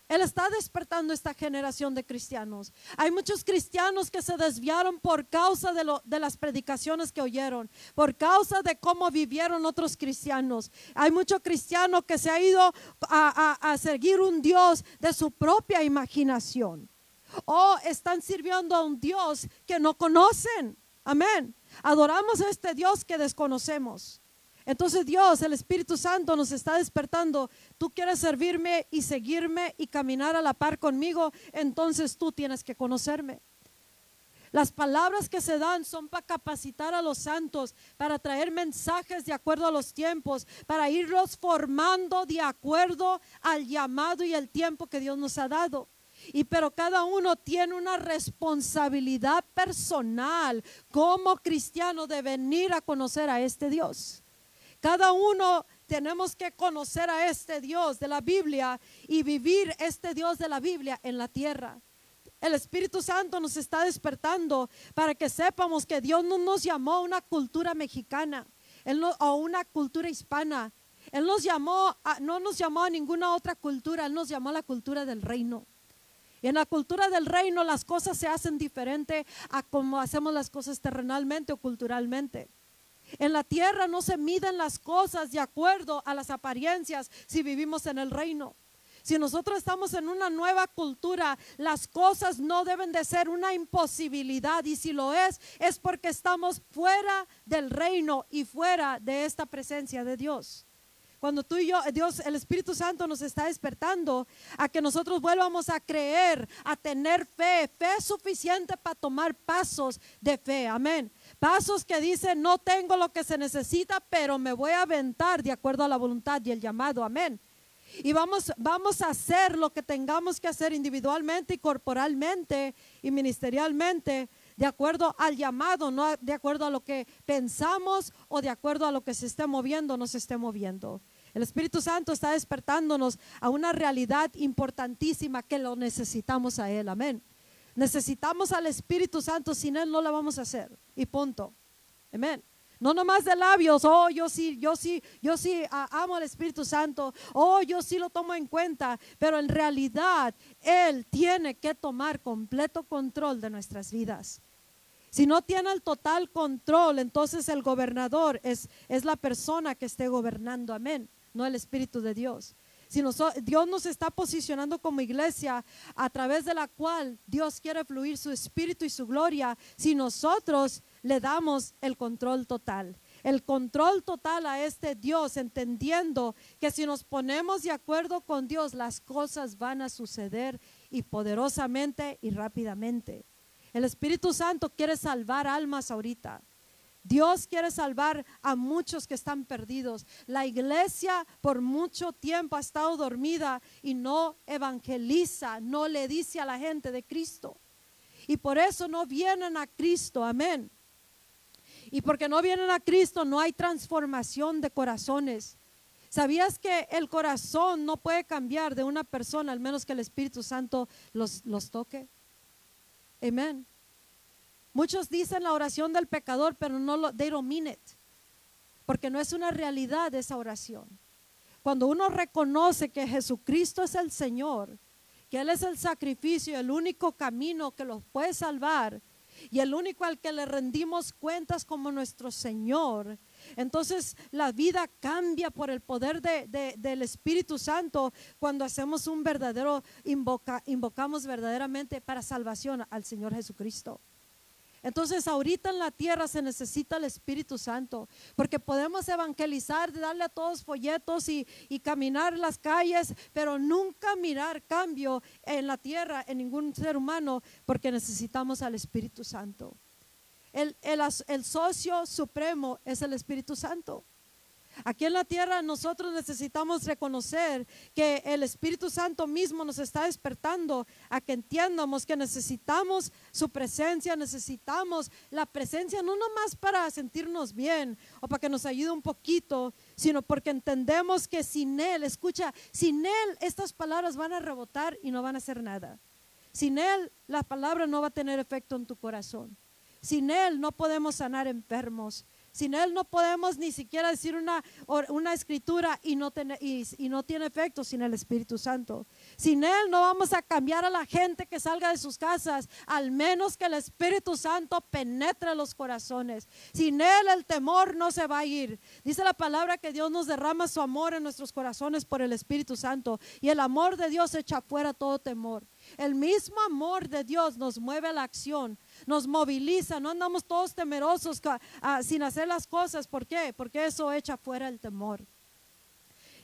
Él está despertando esta generación de cristianos. Hay muchos cristianos que se desviaron por causa de, lo, de, las predicaciones que oyeron, por causa de cómo vivieron otros cristianos. Hay mucho cristiano que se ha ido a, a, a seguir un Dios de su propia imaginación. O están sirviendo a un Dios que no conocen. Amén. Adoramos a este Dios que desconocemos. Entonces Dios, el Espíritu Santo nos está despertando. Tú quieres servirme y seguirme y caminar a la par conmigo, entonces tú tienes que conocerme. Las palabras que se dan son para capacitar a los santos, para traer mensajes de acuerdo a los tiempos, para irlos formando de acuerdo al llamado y el tiempo que Dios nos ha dado. Y pero cada uno tiene una responsabilidad personal como cristiano de venir a conocer a este Dios. Cada uno tenemos que conocer a este Dios de la Biblia y vivir este Dios de la Biblia en la tierra. El Espíritu Santo nos está despertando para que sepamos que Dios no nos llamó a una cultura mexicana o a una cultura hispana. Él nos llamó, no nos llamó a ninguna otra cultura, Él nos llamó a la cultura del reino. Y en la cultura del reino las cosas se hacen diferente a como hacemos las cosas terrenalmente o culturalmente. En la tierra no se miden las cosas de acuerdo a las apariencias si vivimos en el reino. Si nosotros estamos en una nueva cultura, las cosas no deben de ser una imposibilidad y si lo es, es porque estamos fuera del reino y fuera de esta presencia de Dios. Cuando tú y yo, Dios, el Espíritu Santo nos está despertando a que nosotros vuelvamos a creer, a tener fe, fe suficiente para tomar pasos de fe. Amén. Pasos que dicen, no tengo lo que se necesita, pero me voy a aventar de acuerdo a la voluntad y el llamado. Amén. Y vamos, vamos a hacer lo que tengamos que hacer individualmente y corporalmente y ministerialmente de acuerdo al llamado, no de acuerdo a lo que pensamos o de acuerdo a lo que se esté moviendo, no se esté moviendo. El Espíritu Santo está despertándonos a una realidad importantísima que lo necesitamos a Él. Amén. Necesitamos al Espíritu Santo, sin Él no la vamos a hacer. Y punto. Amén. No nomás de labios, oh, yo sí, yo sí, yo sí amo al Espíritu Santo, oh, yo sí lo tomo en cuenta, pero en realidad Él tiene que tomar completo control de nuestras vidas. Si no tiene el total control, entonces el gobernador es, es la persona que esté gobernando, amén, no el Espíritu de Dios. Si Dios nos está posicionando como iglesia a través de la cual Dios quiere fluir su espíritu y su gloria, si nosotros le damos el control total. El control total a este Dios, entendiendo que si nos ponemos de acuerdo con Dios, las cosas van a suceder y poderosamente y rápidamente. El Espíritu Santo quiere salvar almas ahorita. Dios quiere salvar a muchos que están perdidos. La iglesia por mucho tiempo ha estado dormida y no evangeliza, no le dice a la gente de Cristo. Y por eso no vienen a Cristo, amén. Y porque no vienen a Cristo no hay transformación de corazones. ¿Sabías que el corazón no puede cambiar de una persona al menos que el Espíritu Santo los, los toque? Amén. Muchos dicen la oración del pecador, pero no lo, they don't porque no es una realidad esa oración. Cuando uno reconoce que Jesucristo es el Señor, que Él es el sacrificio, el único camino que los puede salvar y el único al que le rendimos cuentas como nuestro Señor, entonces la vida cambia por el poder del Espíritu Santo cuando hacemos un verdadero, invocamos verdaderamente para salvación al Señor Jesucristo. Entonces ahorita en la tierra se necesita el Espíritu Santo, porque podemos evangelizar, darle a todos folletos y, y, caminar las calles, pero nunca mirar cambio en la tierra, en ningún ser humano, porque necesitamos al Espíritu Santo. El, el, socio supremo es el Espíritu Santo. Aquí en la tierra nosotros necesitamos reconocer que el Espíritu Santo mismo nos está despertando a que entiendamos que necesitamos su presencia, necesitamos la presencia no nomás para sentirnos bien o para que nos ayude un poquito, sino porque entendemos que sin Él, escucha, sin Él estas palabras van a rebotar y no van a hacer nada. Sin Él la palabra no va a tener efecto en tu corazón. Sin Él no podemos sanar enfermos. Sin Él no podemos ni siquiera decir una, una escritura y no, y, no tiene efecto sin el Espíritu Santo. Sin Él no vamos a cambiar a la gente que salga de sus casas, al menos que el Espíritu Santo penetre los corazones. Sin Él el temor no se va a ir. Dice la palabra que Dios nos derrama su amor en nuestros corazones por el Espíritu Santo y el amor de Dios echa fuera todo temor. El mismo amor de Dios nos mueve a la acción nos moviliza, no andamos todos temerosos ah, sin hacer las cosas. ¿Por qué? Porque eso echa fuera el temor.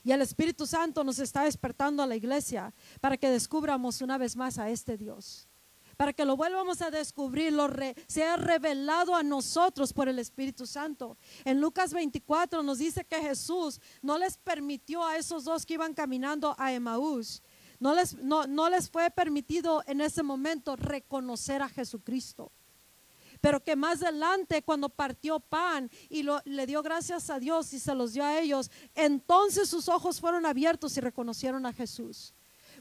Y el Espíritu Santo nos está despertando a la iglesia para que descubramos una vez más a este Dios. Para que lo vuelvamos a descubrir, lo sea revelado a nosotros por el Espíritu Santo. En Lucas 24 nos dice que Jesús no les permitió a esos dos que iban caminando a Emaús no les, no, les fue permitido en ese momento reconocer a Jesucristo pero que más adelante cuando partió pan y le dio gracias a Dios y se los dio a ellos, entonces sus ojos fueron abiertos y reconocieron a Jesús.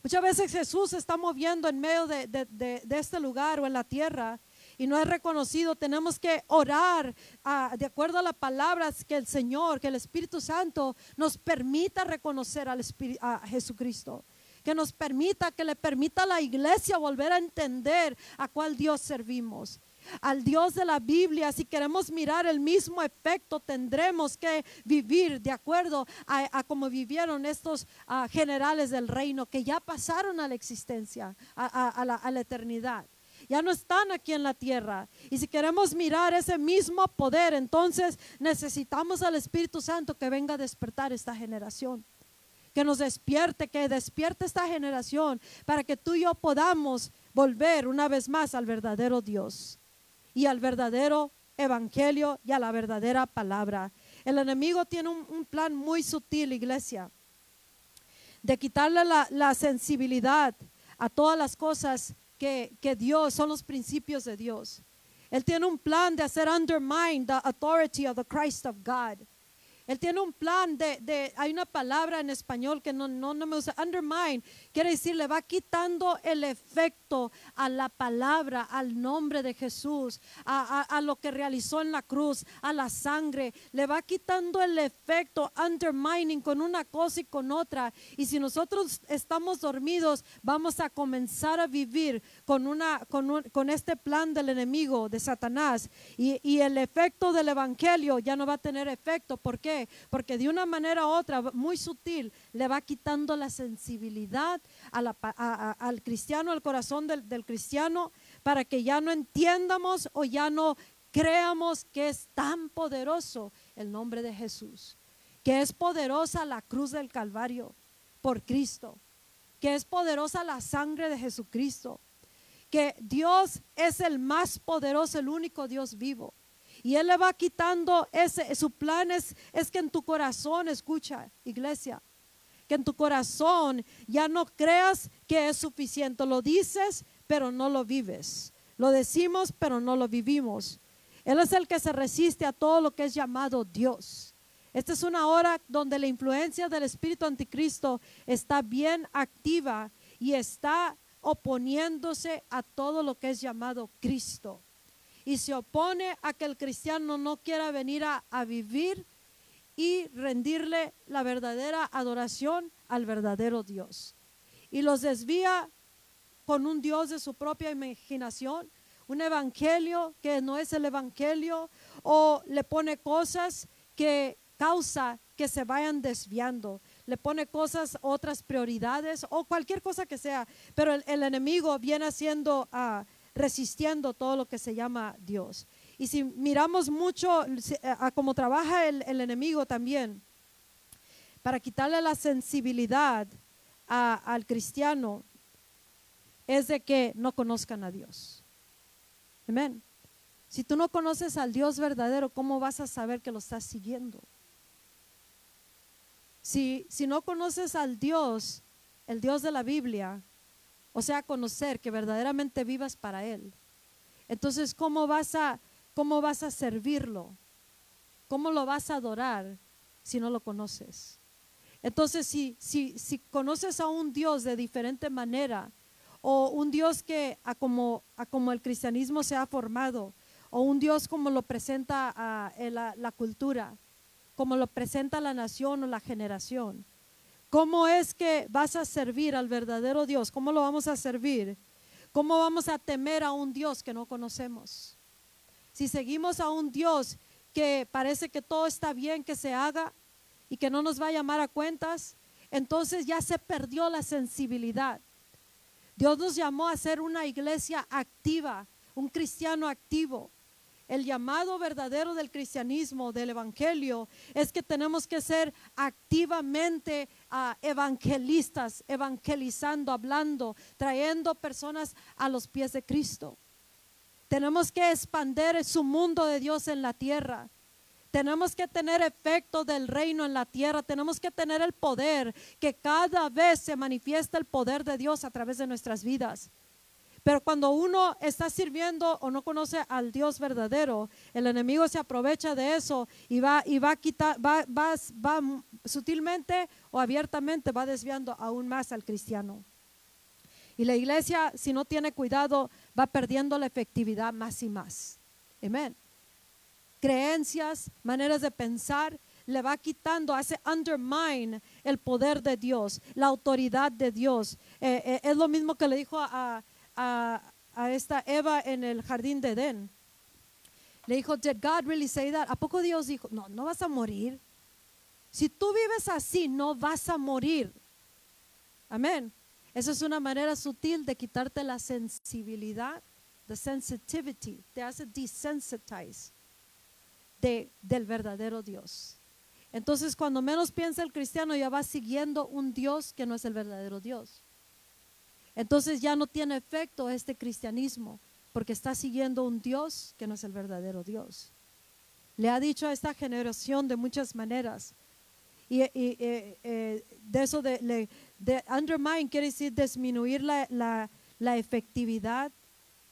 Muchas veces Jesús se está moviendo en medio de, este lugar o en la tierra y no es reconocido. Tenemos que orar ah, de acuerdo a las palabras que el Señor, que el Espíritu Santo nos permita reconocer al a Jesucristo que nos permita, que le permita a la iglesia volver a entender a cuál Dios servimos. Al Dios de la Biblia, si queremos mirar el mismo efecto, tendremos que vivir de acuerdo a, como vivieron estos generales del reino que ya pasaron a la existencia, a, la, a la eternidad. Ya no están aquí en la tierra. Y si queremos mirar ese mismo poder, entonces necesitamos al Espíritu Santo que venga a despertar esta generación. Que nos despierte, que despierte esta generación para que tú y yo podamos volver una vez más al verdadero Dios y al verdadero evangelio y a la verdadera palabra. El enemigo tiene un, plan muy sutil, iglesia, de quitarle la, sensibilidad a todas las cosas que, que Dios, son los principios de Dios. Él tiene un plan de hacer undermine the authority of the Christ of God. Él tiene un plan de, hay una palabra en español que no, no, no me usa, undermine, quiere decir, le va quitando el efecto a la palabra, al nombre de Jesús, a, lo que realizó en la cruz, a la sangre, le va quitando el efecto, undermining con una cosa y con otra. Y si nosotros estamos dormidos, vamos a comenzar a vivir con, una, con, con este plan del enemigo, de Satanás. Y, y el efecto del evangelio ya no va a tener efecto. ¿Por qué? Porque de una manera u otra, muy sutil, le va quitando la sensibilidad al cristiano, al corazón del, del cristiano, para que ya no entiendamos o ya no creamos que es tan poderoso el nombre de Jesús, que es poderosa la cruz del Calvario por Cristo, que es poderosa la sangre de Jesucristo, que Dios es el más poderoso, el único Dios vivo. Y Él le va quitando ese, su plan es, es que en tu corazón, escucha, iglesia, que en tu corazón ya no creas que es suficiente. Lo dices, pero no lo vives. Lo decimos, pero no lo vivimos. Él es el que se resiste a todo lo que es llamado Dios. Esta es una hora donde la influencia del espíritu anticristo está bien activa y está oponiéndose a todo lo que es llamado Cristo y se opone a que el cristiano no quiera venir a, vivir y rendirle la verdadera adoración al verdadero Dios. Y los desvía con un Dios de su propia imaginación, un evangelio que no es el evangelio, o le pone cosas que causa que se vayan desviando, le pone cosas, otras prioridades o cualquier cosa que sea, pero el, enemigo viene haciendo, ah, resistiendo todo lo que se llama Dios. Y si miramos mucho a cómo trabaja el, enemigo también, para quitarle la sensibilidad al cristiano, es de que no conozcan a Dios. Amén. Si tú no conoces al Dios verdadero, ¿cómo vas a saber que lo estás siguiendo? Si, si no conoces al Dios, el Dios de la Biblia, o sea, conocer que verdaderamente vivas para Él, entonces, ¿cómo vas a, cómo vas a servirlo? ¿Cómo lo vas a adorar si no lo conoces? Entonces, si, si, si conoces a un Dios de diferente manera, o un Dios que a como, a como el cristianismo se ha formado, o un Dios como lo presenta a, la, la, cultura, como lo presenta la nación o la generación. ¿Cómo es que vas a servir al verdadero Dios? ¿Cómo lo vamos a servir? ¿Cómo vamos a temer a un Dios que no conocemos? Si seguimos a un Dios que parece que todo está bien que se haga y que no nos va a llamar a cuentas, entonces ya se perdió la sensibilidad. Dios nos llamó a ser una iglesia activa, un cristiano activo. El llamado verdadero del cristianismo, del evangelio, es que tenemos que ser activamente ah, evangelistas, evangelizando, hablando, trayendo personas a los pies de Cristo. Tenemos que expander su mundo de Dios en la tierra. Tenemos que tener efecto del reino en la tierra. Tenemos que tener el poder, que cada vez se manifiesta el poder de Dios a través de nuestras vidas. Pero cuando uno está sirviendo o no conoce al Dios verdadero, el enemigo se aprovecha de eso y va y va a quitar, va, va, va sutilmente o abiertamente va desviando aún más al cristiano. Y la iglesia, si no tiene cuidado, va perdiendo la efectividad más y más. Amén creencias, maneras de pensar, le va quitando, hace undermine el poder de Dios, la autoridad de Dios. Eh, eh, es lo mismo que le dijo a, esta Eva en el jardín de Edén. Le dijo, ¿Did God really say that? ¿A poco Dios dijo, no, no vas a morir? Si tú vives así, no vas a morir. Amén. Esa es una manera sutil de quitarte la sensibilidad, the sensitivity, te hace desensitize del verdadero Dios. Entonces, cuando menos piensa el cristiano, ya va siguiendo un Dios que no es el verdadero Dios. Entonces ya no tiene efecto este cristianismo, porque está siguiendo un Dios que no es el verdadero Dios. Le ha dicho a esta generación de muchas maneras. Y, eh, eh, de eso de, de, undermine quiere decir disminuir la, la, la efectividad,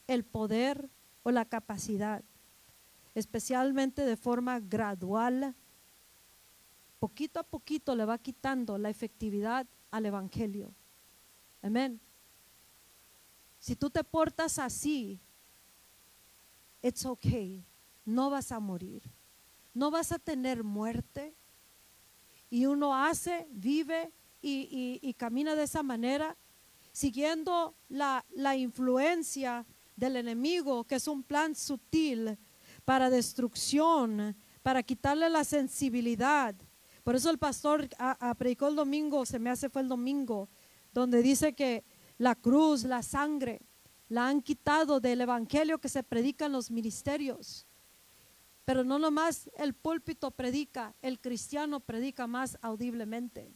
el poder o la capacidad especialmente de forma gradual, poquito a poquito le va quitando la efectividad al Evangelio. Amén. Si tú te portas así, it's okay. No vas a morir. No vas a tener muerte. Y uno hace, vive y, camina de esa manera, siguiendo la, la influencia del enemigo, que es un plan sutil para destrucción, para quitarle la sensibilidad. Por eso el pastor predicó el domingo, se me hace fue el domingo, donde dice que la cruz, la sangre, la han quitado del evangelio que se predica en los ministerios. Pero no nomás el púlpito predica, el cristiano predica más audiblemente.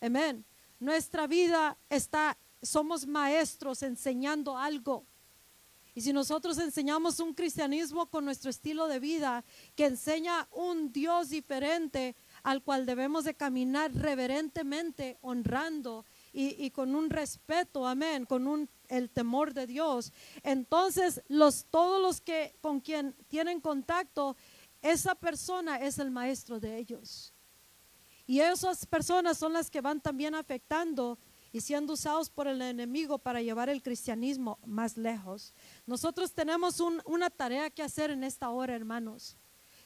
Amén. Nuestra vida está, somos maestros enseñando algo. Y si nosotros enseñamos un cristianismo con nuestro estilo de vida, que enseña un Dios diferente al cual debemos de caminar reverentemente, honrando y, con un respeto, amén, con un, el temor de Dios, entonces los, todos los que con quien tienen contacto, esa persona es el maestro de ellos. Y esas personas son las que van también afectando y siendo usados por el enemigo para llevar el cristianismo más lejos. Nosotros tenemos una tarea que hacer en esta hora, hermanos.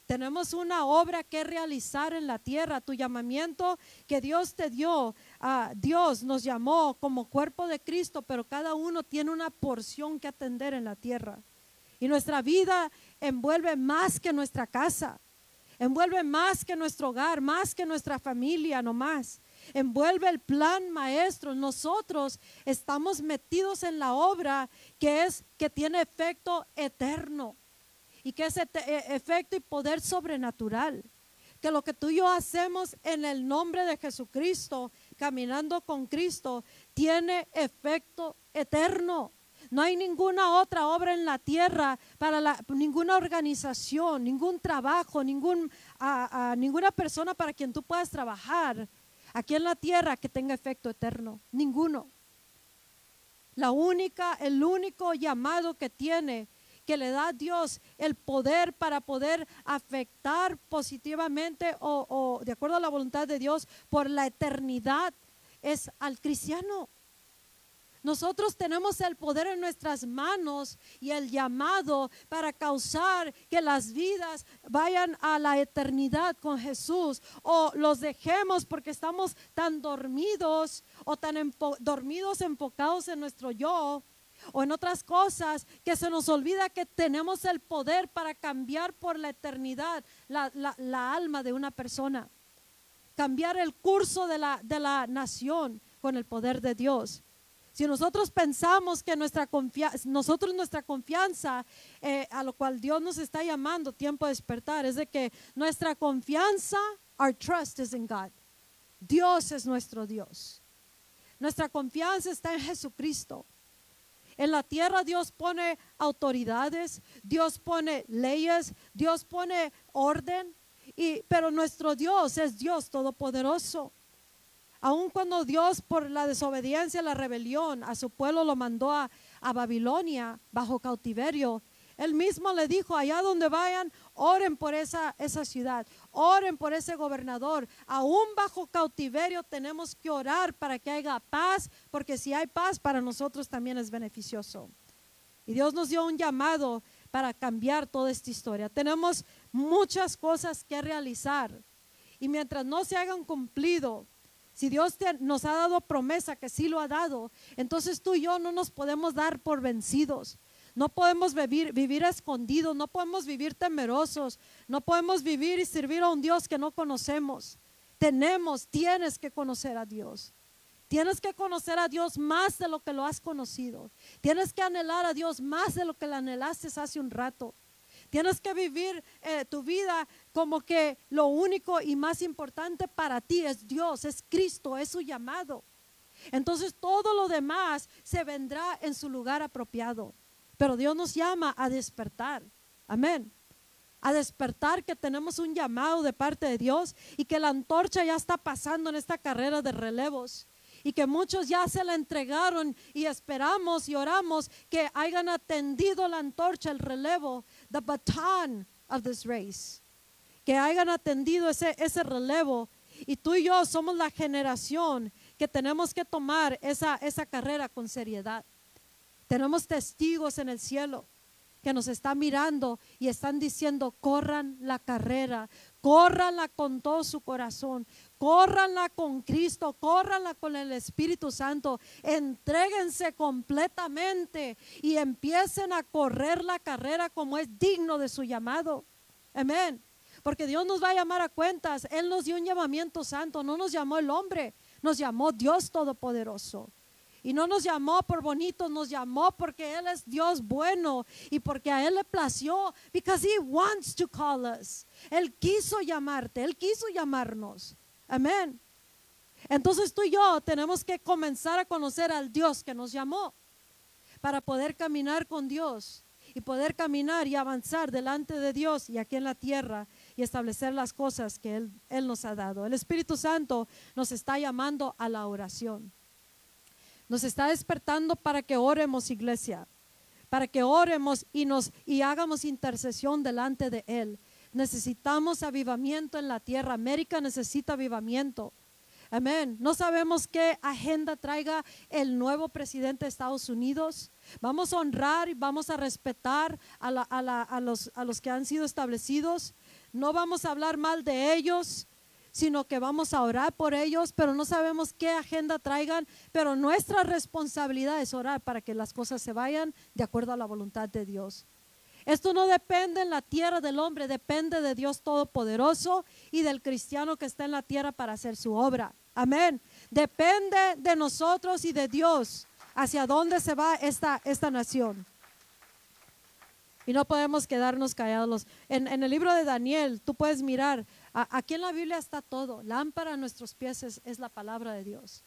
Tenemos una obra que realizar en la tierra. Tu llamamiento que Dios te dio, a Dios nos llamó como cuerpo de Cristo, pero cada uno tiene una porción que atender en la tierra. Y nuestra vida envuelve más que nuestra casa, envuelve más que nuestro hogar, más que nuestra familia, no más. Envuelve el plan maestro. Nosotros estamos metidos en la obra que es que tiene efecto eterno y que ese e, efecto y poder sobrenatural. Que lo que tú y yo hacemos en el nombre de Jesucristo, caminando con Cristo, tiene efecto eterno. No hay ninguna otra obra en la tierra para la, ninguna organización, ningún trabajo, ningún, ninguna persona para quien tú puedas trabajar aquí en la tierra que tenga efecto eterno. Ninguno. La única, el único llamado que tiene que le da Dios el poder para poder afectar positivamente o de acuerdo a la voluntad de Dios por la eternidad es al cristiano. Nosotros tenemos el poder en nuestras manos y el llamado para causar que las vidas vayan a la eternidad con Jesús o los dejemos porque estamos tan dormidos o tan dormidos enfocados en nuestro yo o en otras cosas que se nos olvida que tenemos el poder para cambiar por la eternidad la, alma de una persona, cambiar el curso de la, de la nación con el poder de Dios. Si nosotros pensamos que nuestra confianza, nosotros nuestra confianza, eh, a lo cual Dios nos está llamando tiempo de despertar, es de que nuestra confianza, our trust is in God. Dios es nuestro Dios. Nuestra confianza está en Jesucristo. En la tierra Dios pone autoridades, Dios pone leyes, Dios pone orden, y, pero nuestro Dios es Dios todopoderoso. Aun cuando Dios por la desobediencia, la rebelión a su pueblo lo mandó a, a Babilonia bajo cautiverio, él mismo le dijo, allá donde vayan, oren por esa, esa ciudad, oren por ese gobernador. Aún bajo cautiverio tenemos que orar para que haya paz, porque si hay paz para nosotros también es beneficioso. Y Dios nos dio un llamado para cambiar toda esta historia. Tenemos muchas cosas que realizar. Y mientras no se hagan cumplido, si Dios nos ha dado promesa que sí lo ha dado, entonces tú y yo no nos podemos dar por vencidos. No podemos vivir, escondidos, no podemos vivir temerosos, no podemos vivir y servir a un Dios que no conocemos. Tenemos, tienes que conocer a Dios. Tienes que conocer a Dios más de lo que lo has conocido. Tienes que anhelar a Dios más de lo que le anhelaste hace un rato. Tienes que vivir eh, tu vida como que lo único y más importante para ti es Dios, es Cristo, es su llamado. Entonces todo lo demás se vendrá en su lugar apropiado. Pero Dios nos llama a despertar. Amén. A despertar que tenemos un llamado de parte de Dios y que la antorcha ya está pasando en esta carrera de relevos y que muchos ya se la entregaron y esperamos y oramos que hayan atendido la antorcha, el relevo, the baton of this race. Que hayan atendido ese, ese relevo. Y tú y yo somos la generación que tenemos que tomar esa, esa carrera con seriedad. Tenemos testigos en el cielo que nos están mirando y están diciendo, corran la carrera, córranla con todo su corazón, córranla con Cristo, córranla con el Espíritu Santo, entréguense completamente y empiecen a correr la carrera como es digno de su llamado. Amén. Porque Dios nos va a llamar a cuentas. Él nos dio un llamamiento santo, no nos llamó el hombre, nos llamó Dios Todopoderoso. Y no nos llamó por bonito, nos llamó porque Él es Dios bueno y porque a Él le plació, because He wants to call us. Él quiso llamarte, Él quiso llamarnos. Amén. Entonces tú y yo tenemos que comenzar a conocer al Dios que nos llamó para poder caminar con Dios y poder caminar y avanzar delante de Dios y aquí en la tierra y establecer las cosas que Él, Él nos ha dado. El Espíritu Santo nos está llamando a la oración. Nos está despertando para que oremos, iglesia, para que oremos y nos y hagamos intercesión delante de él. Necesitamos avivamiento en la tierra. América necesita avivamiento. Amén. No sabemos qué agenda traiga el nuevo presidente de Estados Unidos. Vamos a honrar y vamos a respetar a, a los que han sido establecidos. No vamos a hablar mal de ellos, sino que vamos a orar por ellos, pero no sabemos qué agenda traigan. Pero nuestra responsabilidad es orar para que las cosas se vayan de acuerdo a la voluntad de Dios. Esto no depende en la tierra del hombre, depende de Dios Todopoderoso y del cristiano que está en la tierra para hacer su obra. Amén. Depende de nosotros y de Dios hacia dónde se va esta, esta nación. Y no podemos quedarnos callados. En, en el libro de Daniel, tú puedes mirar, aquí en la Biblia está todo. Lámpara a nuestros pies es, la palabra de Dios.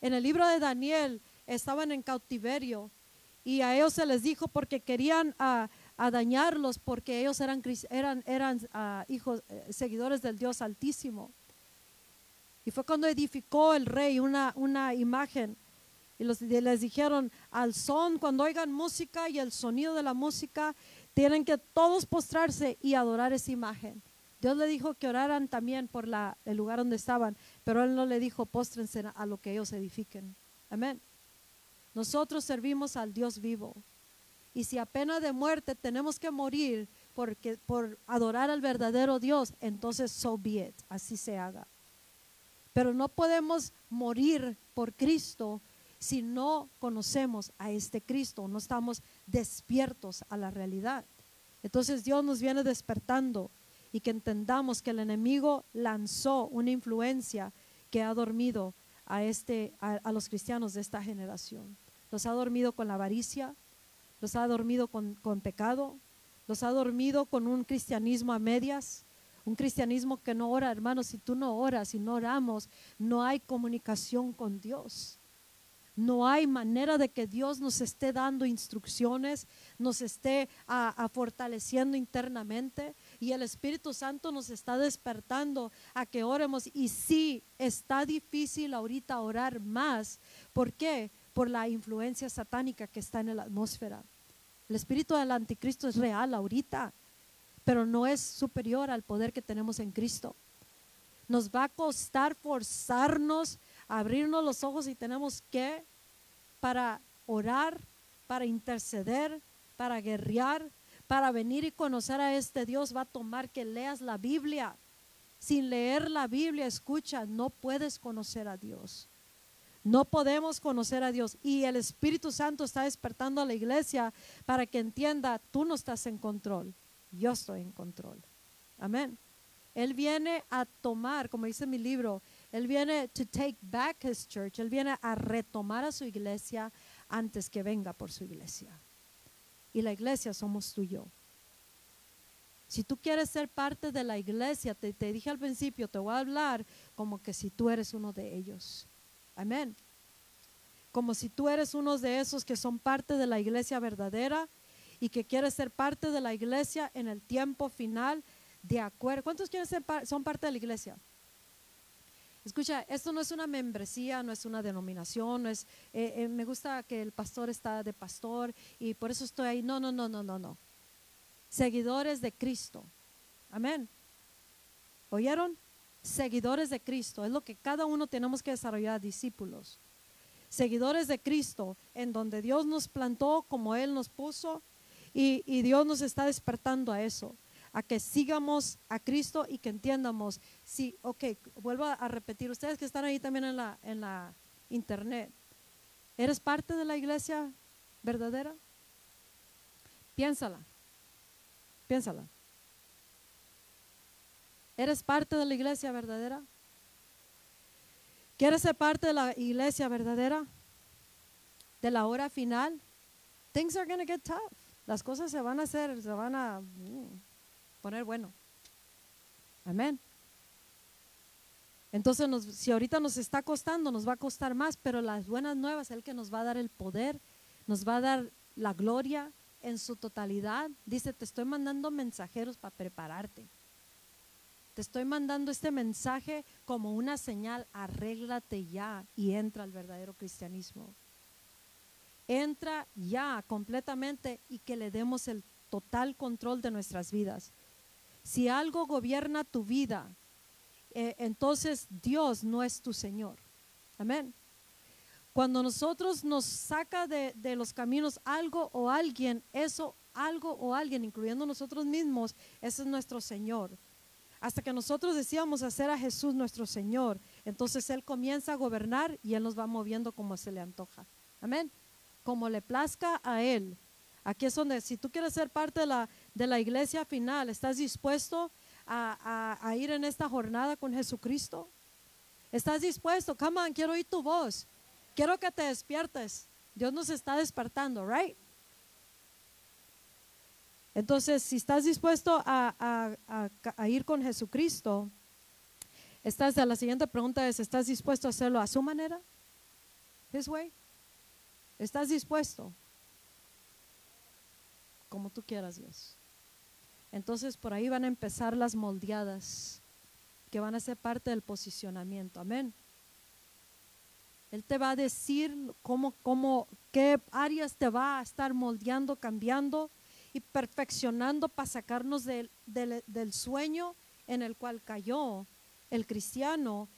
En el libro de Daniel estaban en cautiverio y a ellos se les dijo porque querían a dañarlos porque ellos eran, hijos, eh, seguidores del Dios Altísimo. Y fue cuando edificó el rey una, imagen y les dijeron al son, cuando oigan música y el sonido de la música, tienen que todos postrarse y adorar esa imagen. Dios le dijo que oraran también por el lugar donde estaban, pero Él no le dijo póstrense a lo que ellos edifiquen. Amén. Nosotros servimos al Dios vivo. Y si a pena de muerte tenemos que morir porque, por adorar al verdadero Dios, entonces so be it, así se haga. Pero no podemos morir por Cristo si no conocemos a este Cristo, no estamos despiertos a la realidad. Entonces Dios nos viene despertando y que entendamos que el enemigo lanzó una influencia que ha dormido a, este, a, a los cristianos de esta generación. Los ha dormido con la avaricia, los ha dormido con, con pecado, los ha dormido con un cristianismo a medias, un cristianismo que no ora, hermanos, si tú no oras, si no oramos, no hay comunicación con Dios. No hay manera de que Dios nos esté dando instrucciones, nos esté a, a fortaleciendo internamente y el Espíritu Santo nos está despertando a que oremos. Y sí, está difícil ahorita orar más. ¿Por qué? Por la influencia satánica que está en la atmósfera. El espíritu del anticristo es real ahorita, pero no es superior al poder que tenemos en Cristo. Nos va a costar forzarnos abrirnos los ojos y tenemos que para orar, para interceder, para guerrear, para venir y conocer a este Dios va a tomar que leas la Biblia. Sin leer la Biblia, escucha, no puedes conocer a Dios. No podemos conocer a Dios. Y el Espíritu Santo está despertando a la iglesia para que entienda, tú no estás en control, yo estoy en control. Amén. Él viene a tomar, como dice mi libro, Él viene to take back his church, Él viene a retomar a su iglesia antes que venga por su iglesia. Y la iglesia somos tú y yo. Si tú quieres ser parte de la iglesia, te, te dije al principio, te voy a hablar como que si tú eres uno de ellos. Amén. Como si tú eres uno de esos que son parte de la iglesia verdadera y que quieres ser parte de la iglesia en el tiempo final de acuerdo. ¿Cuántos quieren ser son parte de la iglesia? Escucha, esto no es una membresía, no es una denominación, no es, eh, eh, me gusta que el pastor está de pastor y por eso estoy ahí. No, no, no, no, no, no. Seguidores de Cristo. Amén. ¿Oyeron? Seguidores de Cristo. Es lo que cada uno tenemos que desarrollar, discípulos. Seguidores de Cristo, en donde Dios nos plantó como Él nos puso y, y Dios nos está despertando a eso a que sigamos a Cristo y que entiendamos. Sí, ok, vuelvo a repetir, ustedes que están ahí también en la, en la internet, ¿eres parte de la iglesia verdadera? Piénsala, piénsala. ¿Eres parte de la iglesia verdadera? ¿Quieres ser parte de la iglesia verdadera? De la hora final? Things are going to get tough. Las cosas se van a hacer, se van a mm, poner bueno. Amén. Entonces, nos- si ahorita nos está costando, nos va a costar más, pero las buenas nuevas, el que nos va a dar el poder, nos va a dar la gloria en su totalidad. Dice, te estoy mandando mensajeros para prepararte. Te estoy mandando este mensaje como una señal, arréglate ya y entra al verdadero cristianismo. Entra ya completamente y que le demos el total control de nuestras vidas. Si algo gobierna tu vida eh, entonces Dios no es tu Señor. Amén. Cuando nosotros nos saca de, de los caminos algo o alguien, eso algo o alguien, incluyendo nosotros mismos, ese es nuestro Señor. Hasta que nosotros decíamos hacer a Jesús nuestro Señor, entonces Él comienza a gobernar y Él nos va moviendo como se le antoja. Amén. Como le plazca a Él. Aquí es donde, si tú quieres ser parte de la, de la iglesia final, ¿estás dispuesto a, a, ir en esta jornada con Jesucristo? ¿Estás dispuesto? Come on, quiero oír tu voz. Quiero que te despiertes. Dios nos está despertando, right? Entonces, si estás dispuesto a, ir con Jesucristo, estás, la siguiente pregunta es, ¿estás dispuesto a hacerlo a su manera? His way. ¿Estás dispuesto? Como tú quieras, Dios. Entonces, por ahí van a empezar las moldeadas que van a ser parte del posicionamiento. Amén. Él te va a decir cómo, cómo, qué áreas te va a estar moldeando, cambiando y perfeccionando para sacarnos del, del, sueño en el cual cayó el cristiano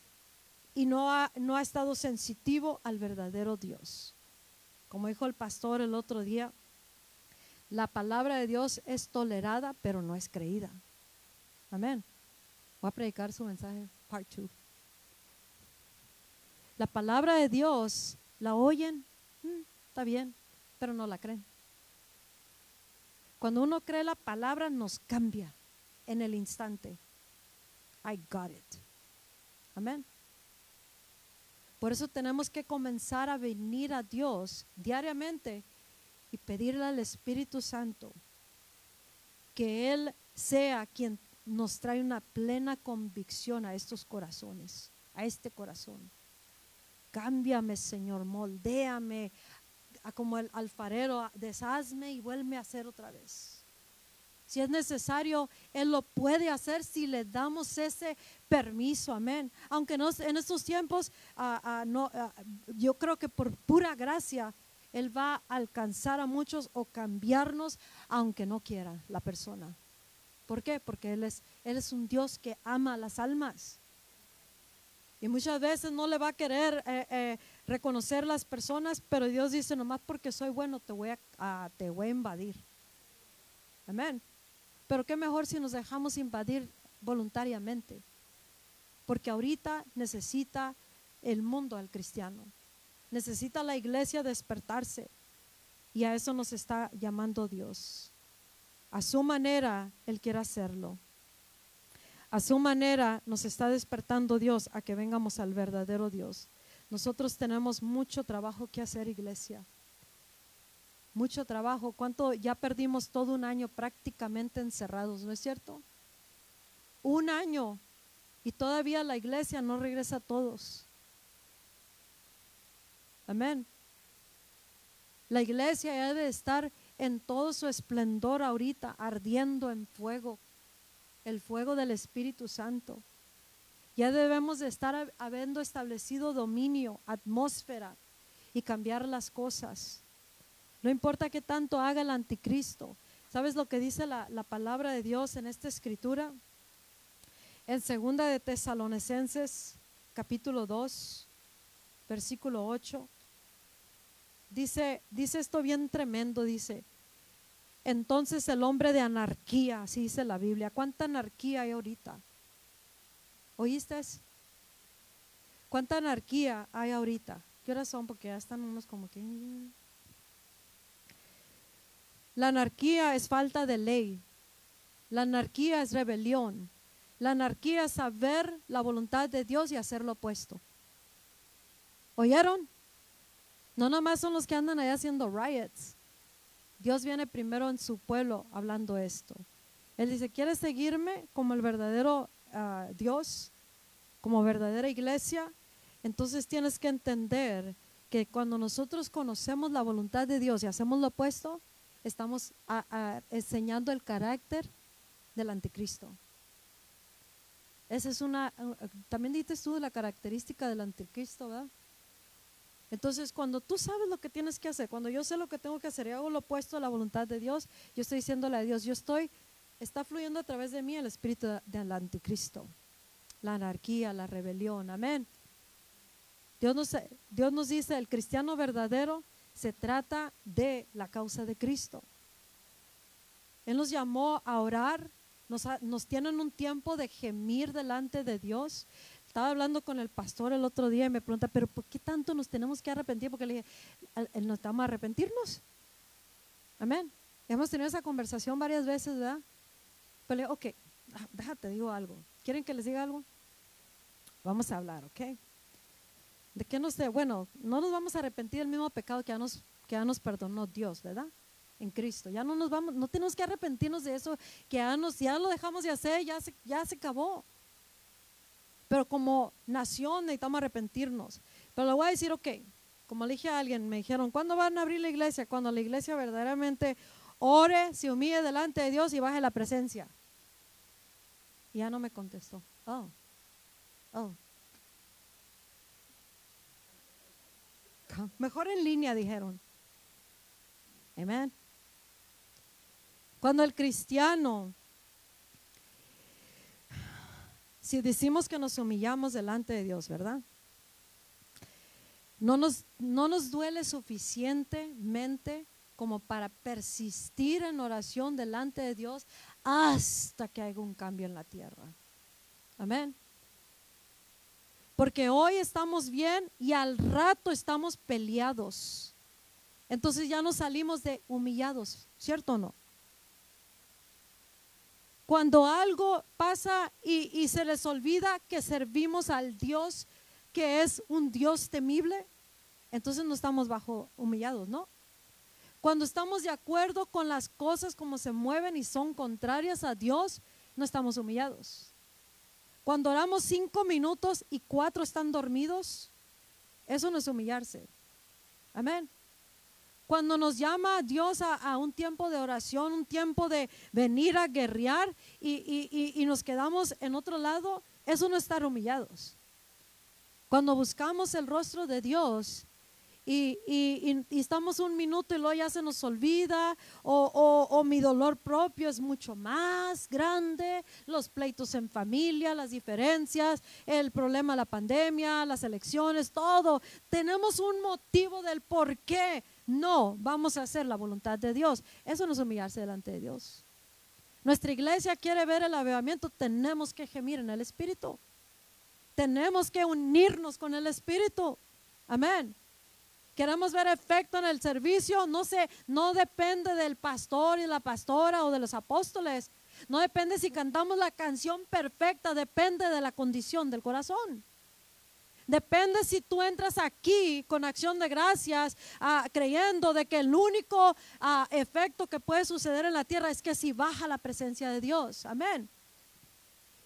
y no ha, no ha estado sensitivo al verdadero Dios. Como dijo el pastor el otro día, la palabra de Dios es tolerada, pero no es creída. Amén. Voy a predicar su mensaje, part 2. La palabra de Dios la oyen, mm, está bien, pero no la creen. Cuando uno cree la palabra nos cambia en el instante. I got it. Amén. Por eso tenemos que comenzar a venir a Dios diariamente y pedirle al Espíritu Santo que Él sea quien nos trae una plena convicción a estos corazones, a este corazón. Cámbiame, Señor, moldéame, como el alfarero, deshazme y vuelve a hacer otra vez. Si es necesario, Él lo puede hacer si le damos ese permiso, amén. Aunque no, en estos tiempos, ah, no, ah, yo creo que por pura gracia, Él va a alcanzar a muchos o cambiarnos, aunque no quiera la persona. ¿Por qué? Porque Él es, Él es un Dios que ama a las almas. Y muchas veces no le va a querer eh, eh, reconocer las personas, pero Dios dice, nomás porque soy bueno te voy a, te voy a invadir. Amén. Pero qué mejor si nos dejamos invadir voluntariamente. Porque ahorita necesita el mundo al cristiano. Necesita la iglesia despertarse. Y a eso nos está llamando Dios. A su manera, Él quiere hacerlo. A su manera nos está despertando Dios a que vengamos al verdadero Dios. Nosotros tenemos mucho trabajo que hacer, iglesia. Mucho trabajo. ¿Cuánto ya perdimos todo un año prácticamente encerrados, no es cierto? Un año y todavía la iglesia no regresa a todos. Amén. La iglesia debe estar en todo su esplendor ahorita, ardiendo en fuego el fuego del Espíritu Santo. Ya debemos de estar habiendo establecido dominio, atmósfera y cambiar las cosas. No importa qué tanto haga el anticristo. ¿Sabes lo que dice la, palabra de Dios en esta escritura? En segunda de Tesalonicenses, capítulo 2, versículo 8. Dice, dice esto bien tremendo, dice, entonces el hombre de anarquía, así dice la Biblia. ¿Cuánta anarquía hay ahorita? ¿Oíste? ¿Cuánta anarquía hay ahorita? ¿Qué horas son? Porque ya están unos como que... La anarquía es falta de ley. La anarquía es rebelión. La anarquía es saber la voluntad de Dios y hacer lo opuesto. ¿Oyeron? No nomás son los que andan allá haciendo riots. Dios viene primero en su pueblo hablando esto. Él dice, ¿quieres seguirme como el verdadero ah, Dios, como verdadera iglesia? Entonces tienes que entender que cuando nosotros conocemos la voluntad de Dios y hacemos lo opuesto, estamos enseñando el carácter del anticristo. Esa es una, también dices tú la característica del anticristo, ¿verdad? Entonces, cuando tú sabes lo que tienes que hacer, cuando yo sé lo que tengo que hacer y hago lo opuesto a la voluntad de Dios, yo estoy diciéndole a Dios, yo estoy, está fluyendo a través de mí el espíritu del anticristo. la anarquía, la rebelión. Amén. Dios nos, Dios nos dice, el cristiano verdadero se trata de la causa de Cristo. Él nos llamó a orar, nos, nos tienen un tiempo de gemir delante de Dios. Estaba hablando con el pastor el otro día y me pregunta, pero ¿por qué tanto nos tenemos que arrepentir? Porque le dije, ¿nos estamos a arrepentirnos? Amén. Hemos tenido esa conversación varias veces, ¿verdad? Pero le ok, ah, déjate, digo algo. ¿Quieren que les diga algo? Vamos a hablar, ¿ok? ¿De qué nos Bueno, no nos vamos a arrepentir del mismo pecado que ya nos, que ya nos perdonó Dios, ¿verdad? En Cristo. Ya no nos vamos, no tenemos que arrepentirnos de eso, que ya, nos, ya lo dejamos de hacer, ya se, ya se acabó. Pero como nación necesitamos arrepentirnos. Pero le voy a decir, ok, como le dije a alguien, me dijeron, ¿cuándo van a abrir la iglesia? Cuando la iglesia verdaderamente ore, se humille delante de Dios y baje la presencia. Y ya no me contestó. Oh, oh. Mejor en línea, dijeron. Amén. Cuando el cristiano, si decimos que nos humillamos delante de Dios, ¿verdad? No nos, no nos duele suficientemente como para persistir en oración delante de Dios hasta que haya un cambio en la tierra. Amén. Porque hoy estamos bien y al rato estamos peleados. Entonces ya nos salimos de humillados, ¿cierto o no? Cuando algo pasa y, se les olvida que servimos al Dios que es un Dios temible, entonces no estamos bajo humillados, ¿no? Cuando estamos de acuerdo con las cosas como se mueven y son contrarias a Dios, no estamos humillados. Cuando oramos cinco minutos y cuatro están dormidos, eso no es humillarse. Amén. Cuando nos llama Dios a, un tiempo de oración, un tiempo de venir a guerrear y, y nos quedamos en otro lado, eso no es estar humillados. Cuando buscamos el rostro de Dios, y, y, estamos un minuto y luego ya se nos olvida, o, o, mi dolor propio es mucho más grande, los pleitos en familia, las diferencias, el problema de la pandemia, las elecciones, todo. Tenemos un motivo del por qué no vamos a hacer la voluntad de Dios. Eso no es humillarse delante de Dios. Nuestra iglesia quiere ver el avivamiento, tenemos que gemir en el Espíritu. Tenemos que unirnos con el Espíritu. Amén. Queremos ver efecto en el servicio, no sé, no depende del pastor y la pastora o de los apóstoles. No depende si cantamos la canción perfecta, depende de la condición del corazón. Depende si tú entras aquí con acción de gracias, ah, creyendo de que el único ah, efecto que puede suceder en la tierra es que si baja la presencia de Dios. Amén.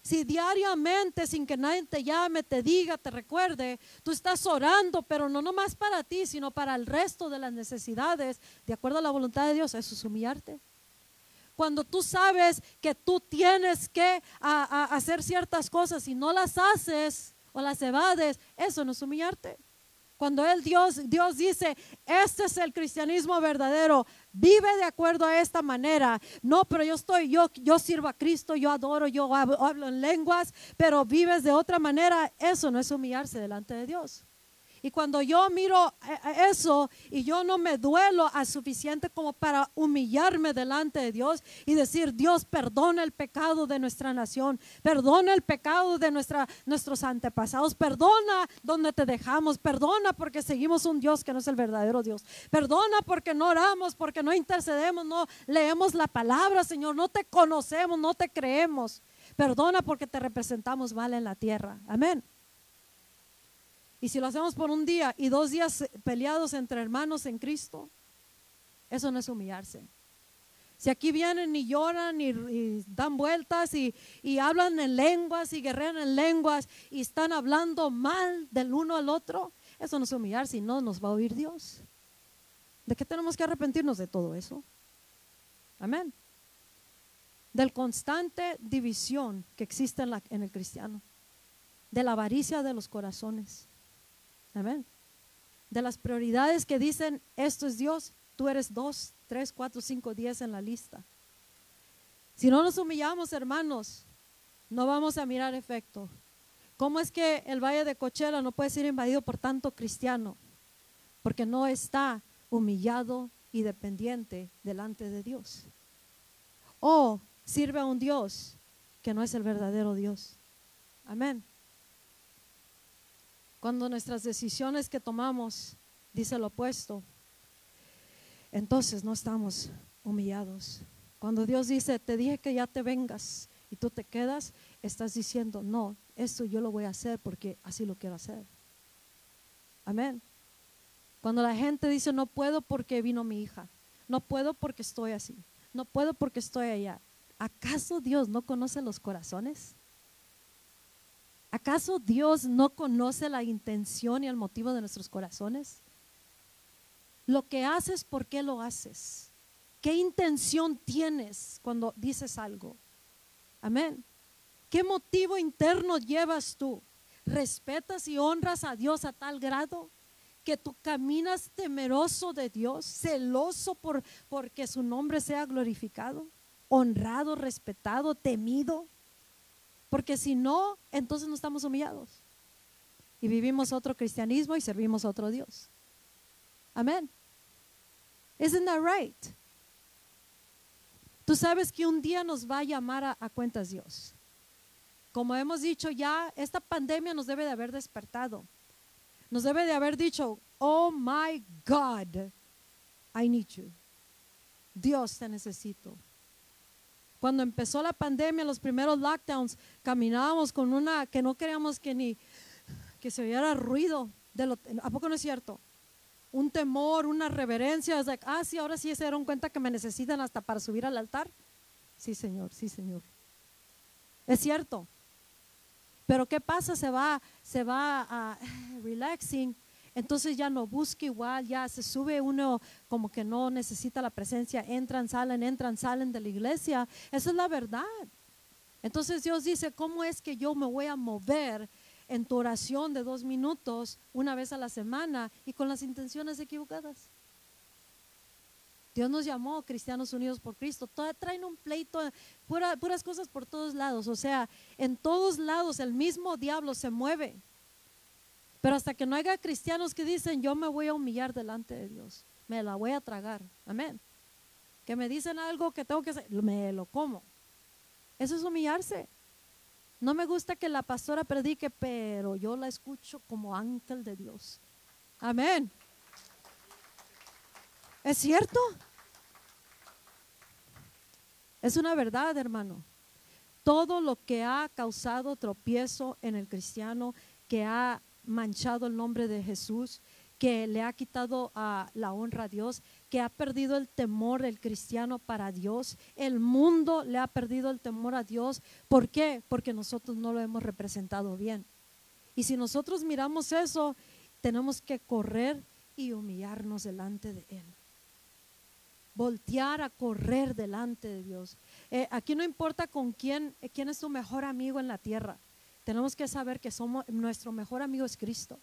Si diariamente, sin que nadie te llame, te diga, te recuerde, tú estás orando, pero no nomás para ti, sino para el resto de las necesidades, de acuerdo a la voluntad de Dios, eso es humillarte. Cuando tú sabes que tú tienes que hacer ciertas cosas y no las haces o las evades, eso no es humillarte. Cuando él Dios Dios dice, "Este es el cristianismo verdadero, vive de acuerdo a esta manera. No, pero yo estoy, yo, yo sirvo a Cristo, yo adoro, yo hablo en lenguas, pero vives de otra manera. Eso no es humillarse delante de Dios. Y cuando yo miro eh, eh, eso y yo no me duelo a suficiente como para humillarme delante de Dios y decir, Dios, perdona el pecado de nuestra nación, perdona el pecado de nuestra, nuestros antepasados, perdona donde te dejamos, perdona porque seguimos un Dios que no es el verdadero Dios, perdona porque no oramos, porque no intercedemos, no leemos la palabra, Señor, no te conocemos, no te creemos, perdona porque te representamos mal en la tierra. Amén. Y si lo hacemos por un día y dos días peleados entre hermanos en Cristo, eso no es humillarse. Si aquí vienen y lloran y, dan vueltas y, hablan en lenguas y guerrean en lenguas y están hablando mal del uno al otro, eso no es humillarse y no nos va a oír Dios. ¿De qué tenemos que arrepentirnos de todo eso? Amén. Del constante división que existe en, en el cristiano, de la avaricia de los corazones Amén. De las prioridades que dicen, esto es Dios, tú eres dos, tres, cuatro, cinco, diez en la lista. Si no nos humillamos, hermanos, no vamos a mirar efecto. ¿Cómo es que el valle de Cochela no puede ser invadido por tanto cristiano? Porque no está humillado y dependiente delante de Dios. O sirve a un Dios que no es el verdadero Dios. Amén. Cuando nuestras decisiones que tomamos dice lo opuesto, entonces no estamos humillados. Cuando Dios dice, te dije que ya te vengas y tú te quedas, estás diciendo, no, esto yo lo voy a hacer porque así lo quiero hacer. Amén. Cuando la gente dice, no puedo porque vino mi hija, no puedo porque estoy así, no puedo porque estoy allá. ¿Acaso Dios no conoce los corazones? ¿Acaso Dios no conoce la intención y el motivo de nuestros corazones? Lo que haces, ¿por qué lo haces? ¿Qué intención tienes cuando dices algo? Amén. ¿Qué motivo interno llevas tú? ¿Respetas y honras a Dios a tal grado que tú caminas temeroso de Dios, celoso por porque su nombre sea glorificado, honrado, respetado, temido? Porque si no, entonces no estamos humillados. Y vivimos otro cristianismo y servimos a otro Dios. Amén. Isn't that right? Tú sabes que un día nos va a llamar a, cuentas Dios. Como hemos dicho ya, esta pandemia nos debe de haber despertado. Nos debe de haber dicho, oh my God, I need you. Dios te necesito. Cuando empezó la pandemia, los primeros lockdowns, caminábamos con una que no queríamos que ni que se oyera ruido. De lo, ¿A poco no es cierto? Un temor, una reverencia. like, ah, sí, ahora sí se dieron cuenta que me necesitan hasta para subir al altar. Sí, Señor, sí, Señor. Es cierto. Pero ¿qué pasa? Se va, se va a relaxing entonces ya no busca igual, ya se sube uno como que no necesita la presencia, entran, salen, entran, salen de la iglesia. Esa es la verdad. Entonces Dios dice, ¿cómo es que yo me voy a mover en tu oración de dos minutos una vez a la semana y con las intenciones equivocadas? Dios nos llamó Cristianos Unidos por Cristo. traen un pleito, puras cosas por todos lados. O sea, en todos lados el mismo diablo se mueve. Pero hasta que no haya cristianos que dicen, yo me voy a humillar delante de Dios, me la voy a tragar. Amén. Que me dicen algo que tengo que hacer, me lo como. Eso es humillarse. No me gusta que la pastora predique, pero yo la escucho como ángel de Dios. Amén. ¿Es cierto? Es una verdad, hermano. Todo lo que ha causado tropiezo en el cristiano, que ha manchado el nombre de Jesús, que le ha quitado a la honra a Dios, que ha perdido el temor del cristiano para Dios. El mundo le ha perdido el temor a Dios. ¿Por qué? Porque nosotros no lo hemos representado bien. Y si nosotros miramos eso, tenemos que correr y humillarnos delante de Él. Voltear a correr delante de Dios. Eh, aquí no importa con quién, quién es tu mejor amigo en la tierra tenemos que saber que somos nuestro mejor amigo es Cristo.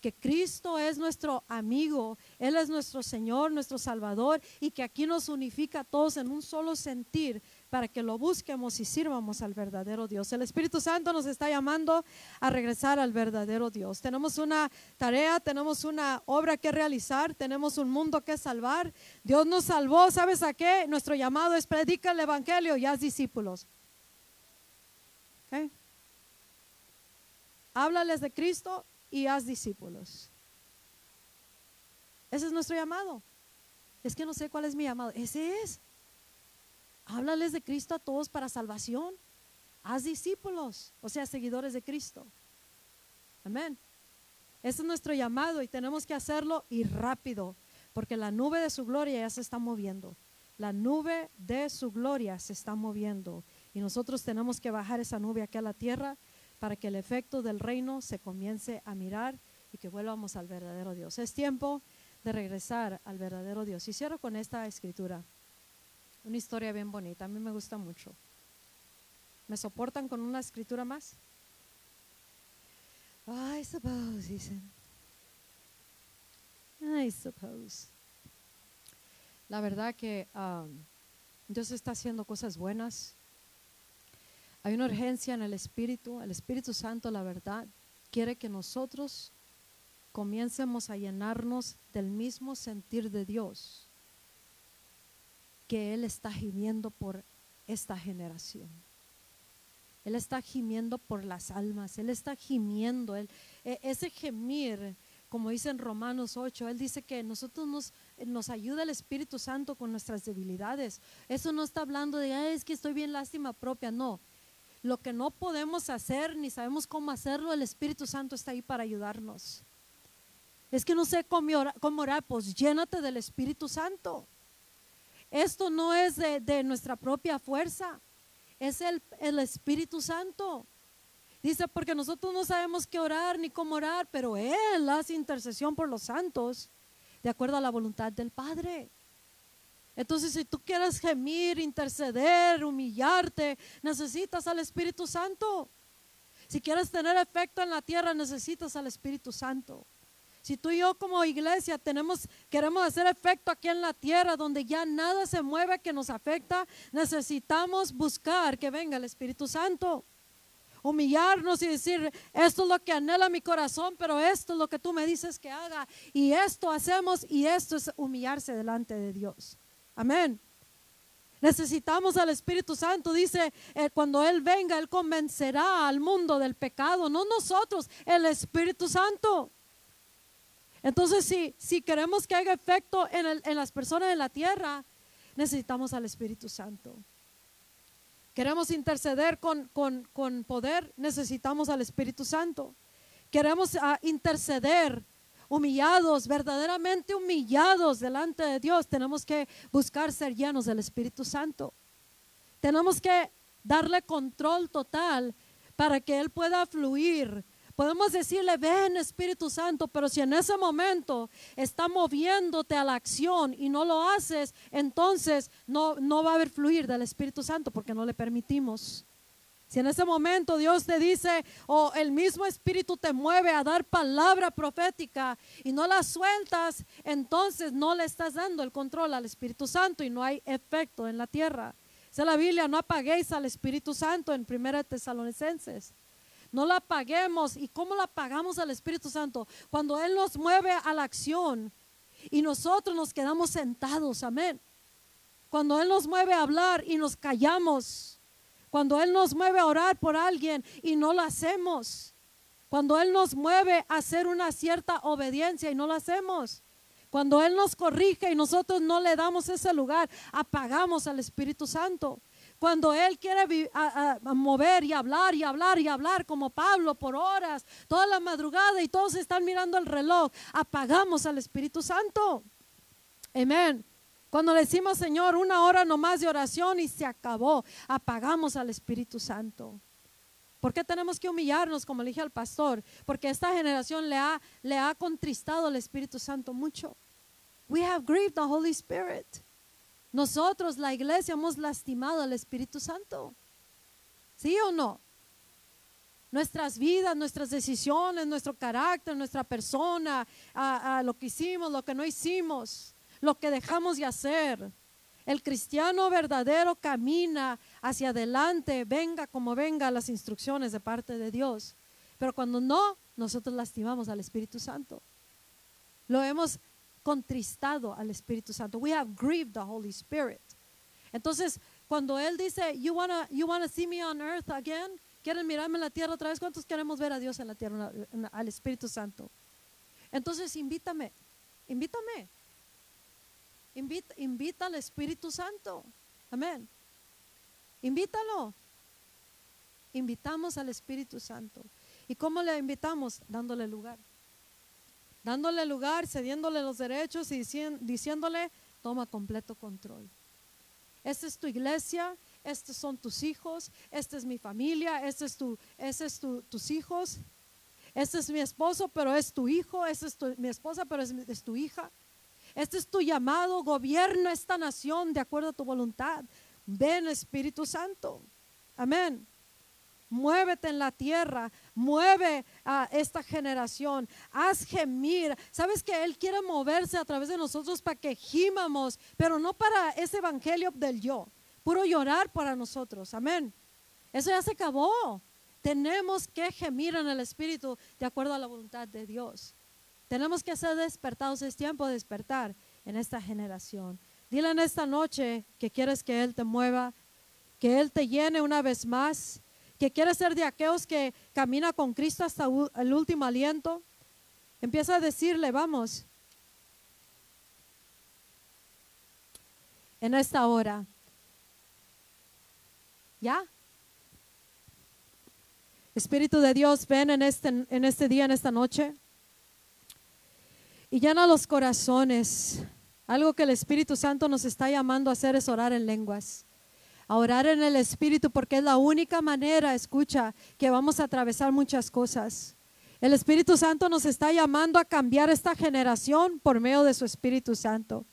Que Cristo es nuestro amigo, Él es nuestro Señor, nuestro Salvador y que aquí nos unifica a todos en un solo sentir para que lo busquemos y sirvamos al verdadero Dios. El Espíritu Santo nos está llamando a regresar al verdadero Dios. Tenemos una tarea, tenemos una obra que realizar, tenemos un mundo que salvar. Dios nos salvó, ¿sabes a qué? Nuestro llamado es predicar el Evangelio y haz discípulos. Háblales de Cristo y haz discípulos. Ese es nuestro llamado. Es que no sé cuál es mi llamado. Ese es. Háblales de Cristo a todos para salvación. Haz discípulos, o sea, seguidores de Cristo. Amén. Ese es nuestro llamado y tenemos que hacerlo y rápido, porque la nube de su gloria ya se está moviendo. La nube de su gloria se está moviendo y nosotros tenemos que bajar esa nube aquí a la tierra para que el efecto del reino se comience a mirar y que vuelvamos al verdadero Dios. Es tiempo de regresar al verdadero Dios. Y cierro con esta escritura, una historia bien bonita, a mí me gusta mucho. ¿Me soportan con una escritura más? I suppose, dicen. I suppose. La verdad que um, Dios está haciendo cosas buenas Hay una urgencia en el Espíritu. El Espíritu Santo, la verdad, quiere que nosotros comiencemos a llenarnos del mismo sentir de Dios que Él está gimiendo por esta generación. Él está gimiendo por las almas, Él está gimiendo, e, ese gemir, como dice en Romanos 8, Él dice que nosotros nos, nos ayuda el Espíritu Santo con nuestras debilidades. Eso no está hablando de, es que estoy bien lástima propia, no. Lo que no podemos hacer ni sabemos cómo hacerlo, el Espíritu Santo está ahí para ayudarnos. Es que no sé cómo orar, cómo orar pues llénate del Espíritu Santo. Esto no es de, nuestra propia fuerza, es el, el, Espíritu Santo. Dice, porque nosotros no sabemos qué orar ni cómo orar, pero Él hace intercesión por los santos de acuerdo a la voluntad del Padre. Entonces, si tú quieres gemir, interceder, humillarte, necesitas al Espíritu Santo. Si quieres tener efecto en la tierra, necesitas al Espíritu Santo. Si tú y yo como iglesia tenemos, queremos hacer efecto aquí en la tierra donde ya nada se mueve que nos afecta, necesitamos buscar que venga el Espíritu Santo. Humillarnos y decir, esto es lo que anhela mi corazón, pero esto es lo que tú me dices que haga. Y esto hacemos y esto es humillarse delante de Dios. Amén. Necesitamos al Espíritu Santo. Dice, eh, cuando Él venga, Él convencerá al mundo del pecado, no nosotros, el Espíritu Santo. Entonces, si, si queremos que haga efecto en, las personas de la tierra, necesitamos al Espíritu Santo. Queremos interceder con, poder, necesitamos al Espíritu Santo. Queremos ah, interceder humillados, verdaderamente humillados delante de Dios, tenemos que buscar ser llenos del Espíritu Santo. Tenemos que darle control total para que Él pueda fluir Podemos decirle, ven Espíritu Santo, pero si en ese momento está moviéndote a la acción y no lo haces, entonces no, no va a haber fluir del Espíritu Santo porque no le permitimos. Si en ese momento Dios te dice o el mismo Espíritu te mueve a dar palabra profética y no la sueltas, entonces no le estás dando el control al Espíritu Santo y no hay efecto en la tierra. Dice la Biblia, no apaguéis al Espíritu Santo en 1 Tesalonicenses. No la paguemos. ¿Y cómo la pagamos al Espíritu Santo? Cuando Él nos mueve a la acción y nosotros nos quedamos sentados. Amén. Cuando Él nos mueve a hablar y nos callamos. Cuando Él nos mueve a orar por alguien y no lo hacemos. Cuando Él nos mueve a hacer una cierta obediencia y no lo hacemos. Cuando Él nos corrige y nosotros no le damos ese lugar, apagamos al Espíritu Santo. Cuando Él quiere mover y hablar y hablar y hablar como Pablo por horas, toda la madrugada y todos están mirando el reloj, apagamos al Espíritu Santo. Amén. Cuando le decimos, Señor, una hora nomás de oración y se acabó, apagamos al Espíritu Santo. ¿Por qué tenemos que humillarnos, como le dije al pastor? Porque esta generación le ha, le ha contristado al Espíritu Santo mucho. We have grieved the Holy Spirit. Nosotros, la iglesia, hemos lastimado al Espíritu Santo. ¿Sí o no? Nuestras vidas, nuestras decisiones, nuestro carácter, nuestra persona, a, lo que hicimos, lo que no hicimos, lo que dejamos de hacer. El cristiano verdadero camina hacia adelante, venga como venga las instrucciones de parte de Dios. Pero cuando no, nosotros lastimamos al Espíritu Santo. Lo hemos contristado al Espíritu Santo. We have grieved the Holy Spirit. Entonces, cuando Él dice, you wanna, you wanna see me on earth again, quieren mirarme en la tierra otra vez, ¿cuántos queremos ver a Dios en la tierra, al Espíritu Santo? Entonces, invítame, invítame. Invita, invita al Espíritu Santo. Amén. Invítalo. Invitamos al Espíritu Santo. ¿Y cómo le invitamos? Dándole lugar dándole lugar, cediéndole los derechos y diciéndole, toma completo control. Esta es tu iglesia, estos son tus hijos, esta es mi familia, este es, tu, este es tus hijos, este es mi esposo, pero es tu hijo, esta es mi esposa, pero es tu hija. Este es tu llamado, gobierna esta nación de acuerdo a tu voluntad. Ven Espíritu Santo. Amén. Muévete en la tierra, mueve a esta generación, haz gemir. Sabes que Él quiere moverse a través de nosotros para que gimamos, pero no para ese evangelio del yo, puro llorar para nosotros. Amén. Eso ya se acabó. Tenemos que gemir en el Espíritu de acuerdo a la voluntad de Dios. Tenemos que ser despertados. Es tiempo de despertar en esta generación. Dile en esta noche que quieres que Él te mueva, que Él te llene una vez más, que quieres ser de aquellos que camina con Cristo hasta el último aliento. Empieza a decirle, vamos, en esta hora. ¿Ya? Espíritu de Dios, ven en este, en este día, en esta noche, y llena los corazones. Algo que el Espíritu Santo nos está llamando a hacer es orar en lenguas. A orar en el Espíritu porque es la única manera, escucha, que vamos a atravesar muchas cosas. El Espíritu Santo nos está llamando a cambiar esta generación por medio de su Espíritu Santo.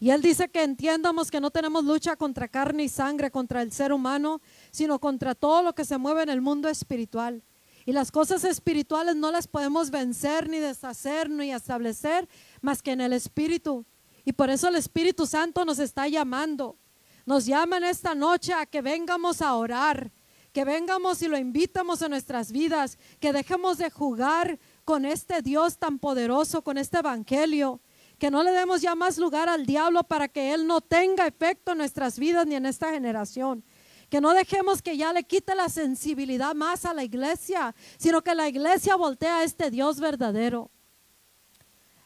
Y Él dice que entiendamos que no tenemos lucha contra carne y sangre, contra el ser humano, sino contra todo lo que se mueve en el mundo espiritual. Y las cosas espirituales no las podemos vencer, ni deshacer, ni establecer, más que en el Espíritu. Y por eso el Espíritu Santo nos está llamando. Nos llama en esta noche a que vengamos a orar, que vengamos y lo invitamos en nuestras vidas, que dejemos de jugar con este Dios tan poderoso, con este Evangelio, que no le demos ya más lugar al diablo para que Él no tenga efecto en nuestras vidas ni en esta generación. Que no dejemos que ya le quite la sensibilidad más a la iglesia, sino que la iglesia voltea a este Dios verdadero,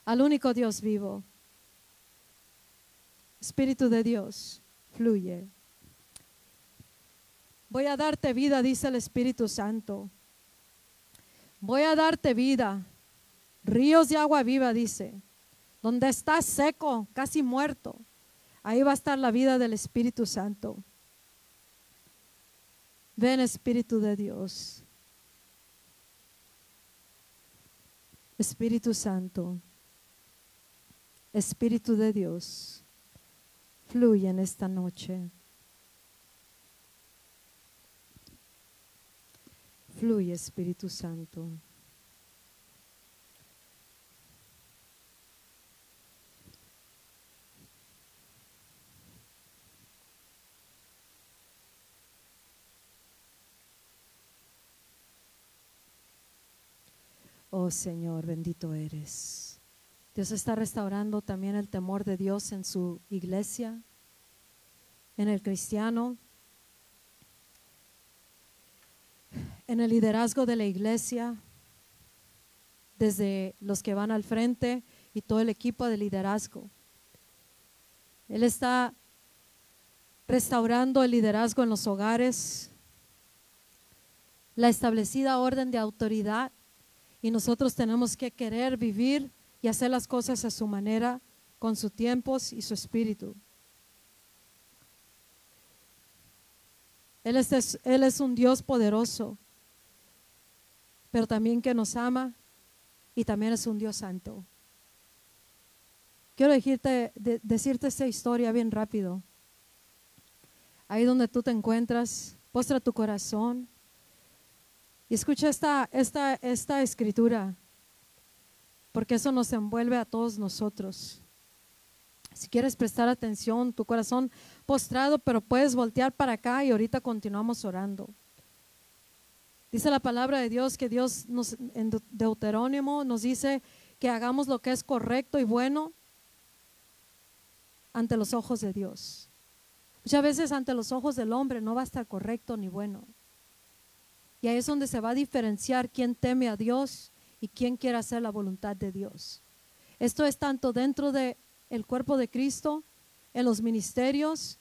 al único Dios vivo. Espíritu de Dios, fluye. Voy a darte vida, dice el Espíritu Santo. Voy a darte vida. Ríos de agua viva, dice. Donde estás seco, casi muerto, ahí va a estar la vida del Espíritu Santo. Ven Espíritu de Dios. Espíritu Santo, Espíritu de Dios, fluye en esta noche. Fluye Espíritu Santo. Señor, bendito eres. Dios está restaurando también el temor de Dios en su iglesia, en el cristiano, en el liderazgo de la iglesia, desde los que van al frente y todo el equipo de liderazgo. Él está restaurando el liderazgo en los hogares, la establecida orden de autoridad y nosotros tenemos que querer vivir y hacer las cosas a su manera, con sus tiempos y su espíritu. Él es, es un Dios poderoso, pero también que nos ama y también es un Dios santo. Quiero decirte, decirte esta historia bien rápido. Ahí donde tú te encuentras, postra tu corazón y escucha esta, esta, esta escritura, porque eso nos envuelve a todos nosotros. Si quieres prestar atención, tu corazón postrado, pero puedes voltear para acá y ahorita continuamos orando. Dice la palabra de Dios que Dios nos, en Deuterónimo nos dice que hagamos lo que es correcto y bueno ante los ojos de Dios. Muchas veces ante los ojos del hombre no va a estar correcto ni bueno. Y ahí es donde se va a diferenciar quién teme a Dios y quién quiere hacer la voluntad de Dios. Esto es tanto dentro del el cuerpo de Cristo, en los ministerios,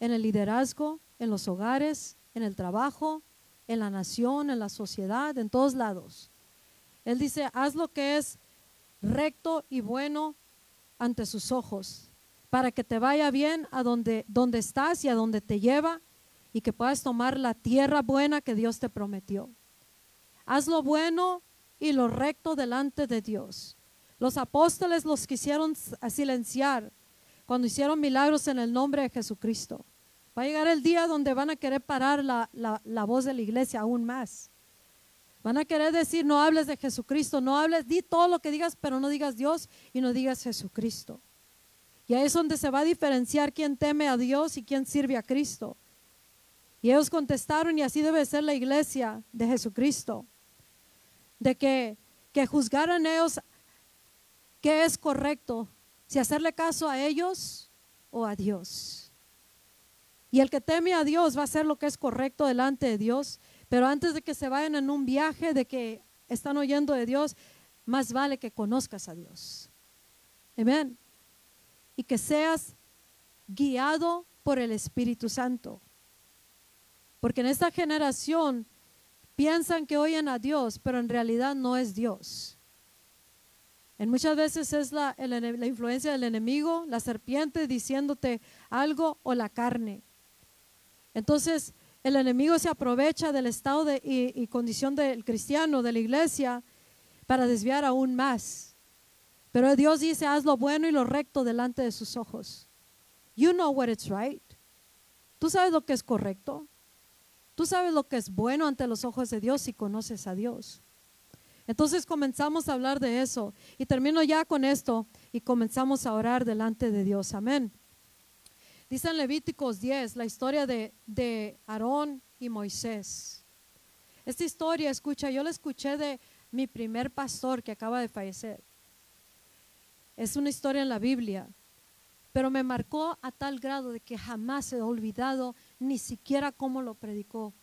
en el liderazgo, en los hogares, en el trabajo, en la nación, en la sociedad, en todos lados. Él dice, haz lo que es recto y bueno ante sus ojos, para que te vaya bien a donde, donde estás y a donde te lleva y que puedas tomar la tierra buena que Dios te prometió. Haz lo bueno y lo recto delante de Dios. Los apóstoles los quisieron silenciar cuando hicieron milagros en el nombre de Jesucristo. Va a llegar el día donde van a querer parar la, la, voz de la iglesia aún más. Van a querer decir, no hables de Jesucristo, no hables, di todo lo que digas, pero no digas Dios y no digas Jesucristo. Y ahí es donde se va a diferenciar quién teme a Dios y quién sirve a Cristo. Y ellos contestaron, y así debe ser la iglesia de Jesucristo, de que, que juzgaran ellos qué es correcto, si hacerle caso a ellos o a Dios. Y el que teme a Dios va a hacer lo que es correcto delante de Dios, pero antes de que se vayan en un viaje de que están oyendo de Dios, más vale que conozcas a Dios. Amén. Y que seas guiado por el Espíritu Santo. Porque en esta generación piensan que oyen a Dios, pero en realidad no es Dios. En muchas veces es la, influencia del enemigo, la serpiente diciéndote algo o la carne. Entonces, el enemigo se aprovecha del estado y, y, condición del cristiano, de la iglesia, para desviar aún más. Pero Dios dice, haz lo bueno y lo recto delante de sus ojos. You know what it's right. Tú sabes lo que es correcto. Tú sabes lo que es bueno ante los ojos de Dios si conoces a Dios. Entonces comenzamos a hablar de eso. Y termino ya con esto y comenzamos a orar delante de Dios. Amén. Dice en Levíticos 10 la historia de, de Aarón y Moisés. Esta historia, escucha, yo la escuché de mi primer pastor que acaba de fallecer. Es una historia en la Biblia, pero me marcó a tal grado de que jamás he olvidado ni siquiera cómo lo predicó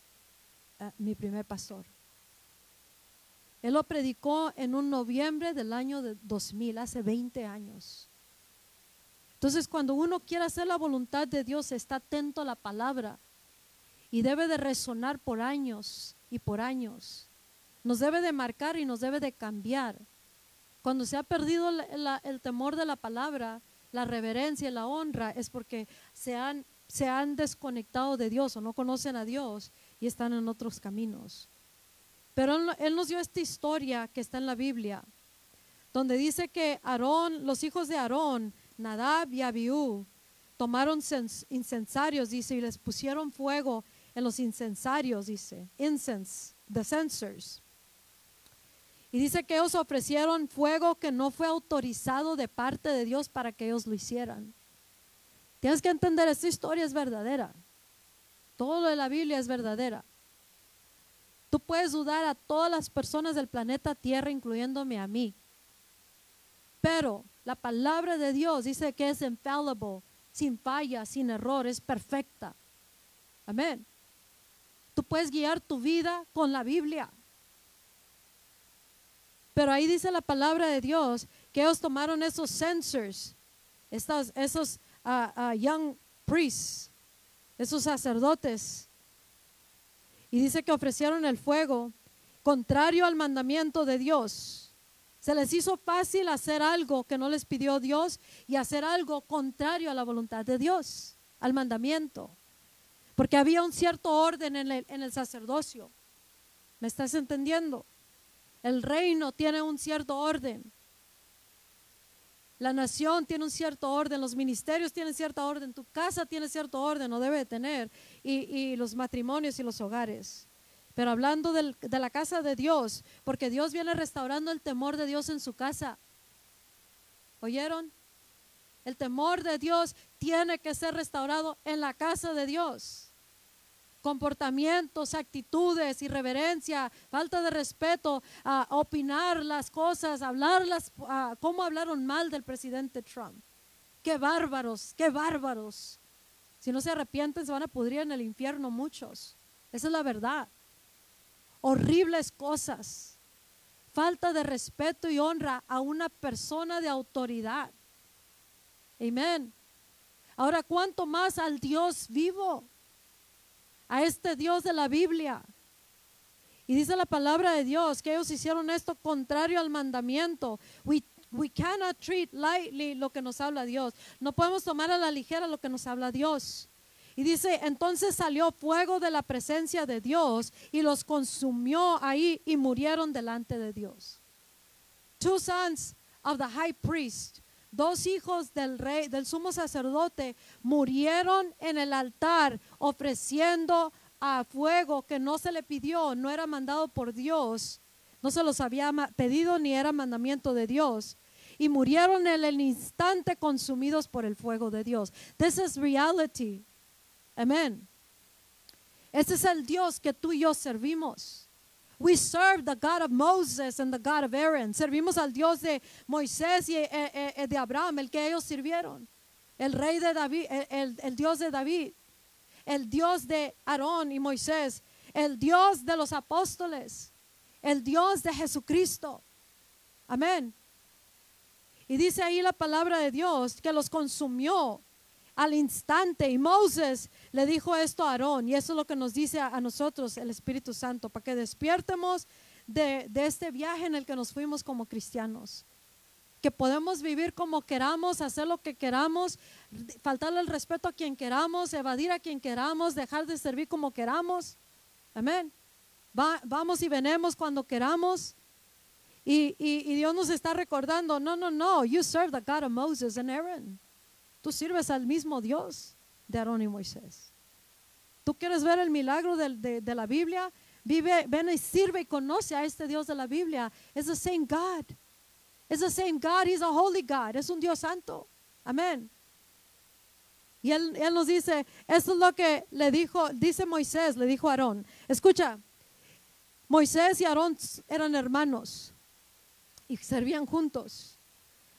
eh, mi primer pastor. Él lo predicó en un noviembre del año de 2000, hace 20 años. Entonces, cuando uno quiere hacer la voluntad de Dios, está atento a la palabra y debe de resonar por años y por años. Nos debe de marcar y nos debe de cambiar. Cuando se ha perdido el temor de la palabra, la reverencia y la honra, es porque se han, se han desconectado de Dios o no conocen a Dios y están en otros caminos. Pero él, nos dio esta historia que está en la Biblia, donde dice que Aarón, los hijos de Aarón, Nadab y Abiú, tomaron incensarios, dice, y les pusieron fuego en los incensarios, dice, incense, the censers. Y dice que ellos ofrecieron fuego que no fue autorizado de parte de Dios para que ellos lo hicieran. Tienes que entender, esta historia es verdadera. Todo de la Biblia es verdadera. Tú puedes dudar a todas las personas del planeta Tierra, incluyéndome a mí. Pero la palabra de Dios dice que es infallible, sin falla, sin error, es perfecta. Amén. Tú puedes guiar tu vida con la Biblia. Pero ahí dice la palabra de Dios que ellos tomaron esos censors, estos, esos ah, ah, young priests, esos sacerdotes, y dice que ofrecieron el fuego contrario al mandamiento de Dios. Se les hizo fácil hacer algo que no les pidió Dios y hacer algo contrario a la voluntad de Dios, al mandamiento. Porque había un cierto orden en el, en el sacerdocio. ¿Me estás entendiendo? El reino tiene un cierto orden. La nación tiene un cierto orden, los ministerios tienen cierta orden, tu casa tiene cierto orden, o debe tener, y, los matrimonios y los hogares. Pero hablando de la casa de Dios, porque Dios viene restaurando el temor de Dios en su casa. ¿Oyeron? El temor de Dios tiene que ser restaurado en la casa de Dios comportamientos, actitudes, irreverencia, falta de respeto, a opinar las cosas, hablarlas, cómo hablaron mal del presidente Trump. Qué bárbaros, qué bárbaros. Si no se arrepienten, se van a pudrir en el infierno muchos. Esa es la verdad. Horribles cosas. Falta de respeto y honra a una persona de autoridad. Amén. Ahora, ¿cuánto más al Dios vivo? A este Dios de la Biblia. Y dice la palabra de Dios que ellos hicieron esto contrario al mandamiento. We, we cannot treat lightly lo que nos habla Dios. No podemos tomar a la ligera lo que nos habla Dios. Y dice, entonces salió fuego de la presencia de Dios y los consumió ahí y murieron delante de Dios. Two sons of the high priest dos hijos del rey, del sumo sacerdote, murieron en el altar ofreciendo a fuego que no se le pidió, no era mandado por Dios, no se los había pedido ni era mandamiento de Dios. Y murieron en el instante consumidos por el fuego de Dios. This is reality. Amén. Este es el Dios que tú y yo servimos. We serve the God of Moses and the God of Aaron. Servimos al Dios de Moisés y eh, eh, eh, de Abraham, el que ellos sirvieron. El rey de David, el, el Dios de David. El Dios de Aarón y Moisés. El Dios de los apóstoles. El Dios de Jesucristo. Amén. Y dice ahí la palabra de Dios que los consumió al instante. Y Moses le dijo esto a Aarón, y eso es lo que nos dice a, nosotros el Espíritu Santo, para que despiertemos de, este viaje en el que nos fuimos como cristianos. Que podemos vivir como queramos, hacer lo que queramos, faltarle el respeto a quien queramos, evadir a quien queramos, dejar de servir como queramos. Amén. vamos y venemos cuando queramos. Y, y, Dios nos está recordando, no, no, no, you serve the God of Moses and Aaron. Tú sirves al mismo Dios de Aarón y Moisés. Tú quieres ver el milagro de, de, la Biblia, vive, ven y sirve y conoce a este Dios de la Biblia. Es the same God. Es the same God. He's a holy God. Es un Dios santo. Amén. Y él, él, nos dice, esto es lo que le dijo, dice Moisés, le dijo Aarón. Escucha, Moisés y Aarón eran hermanos y servían juntos.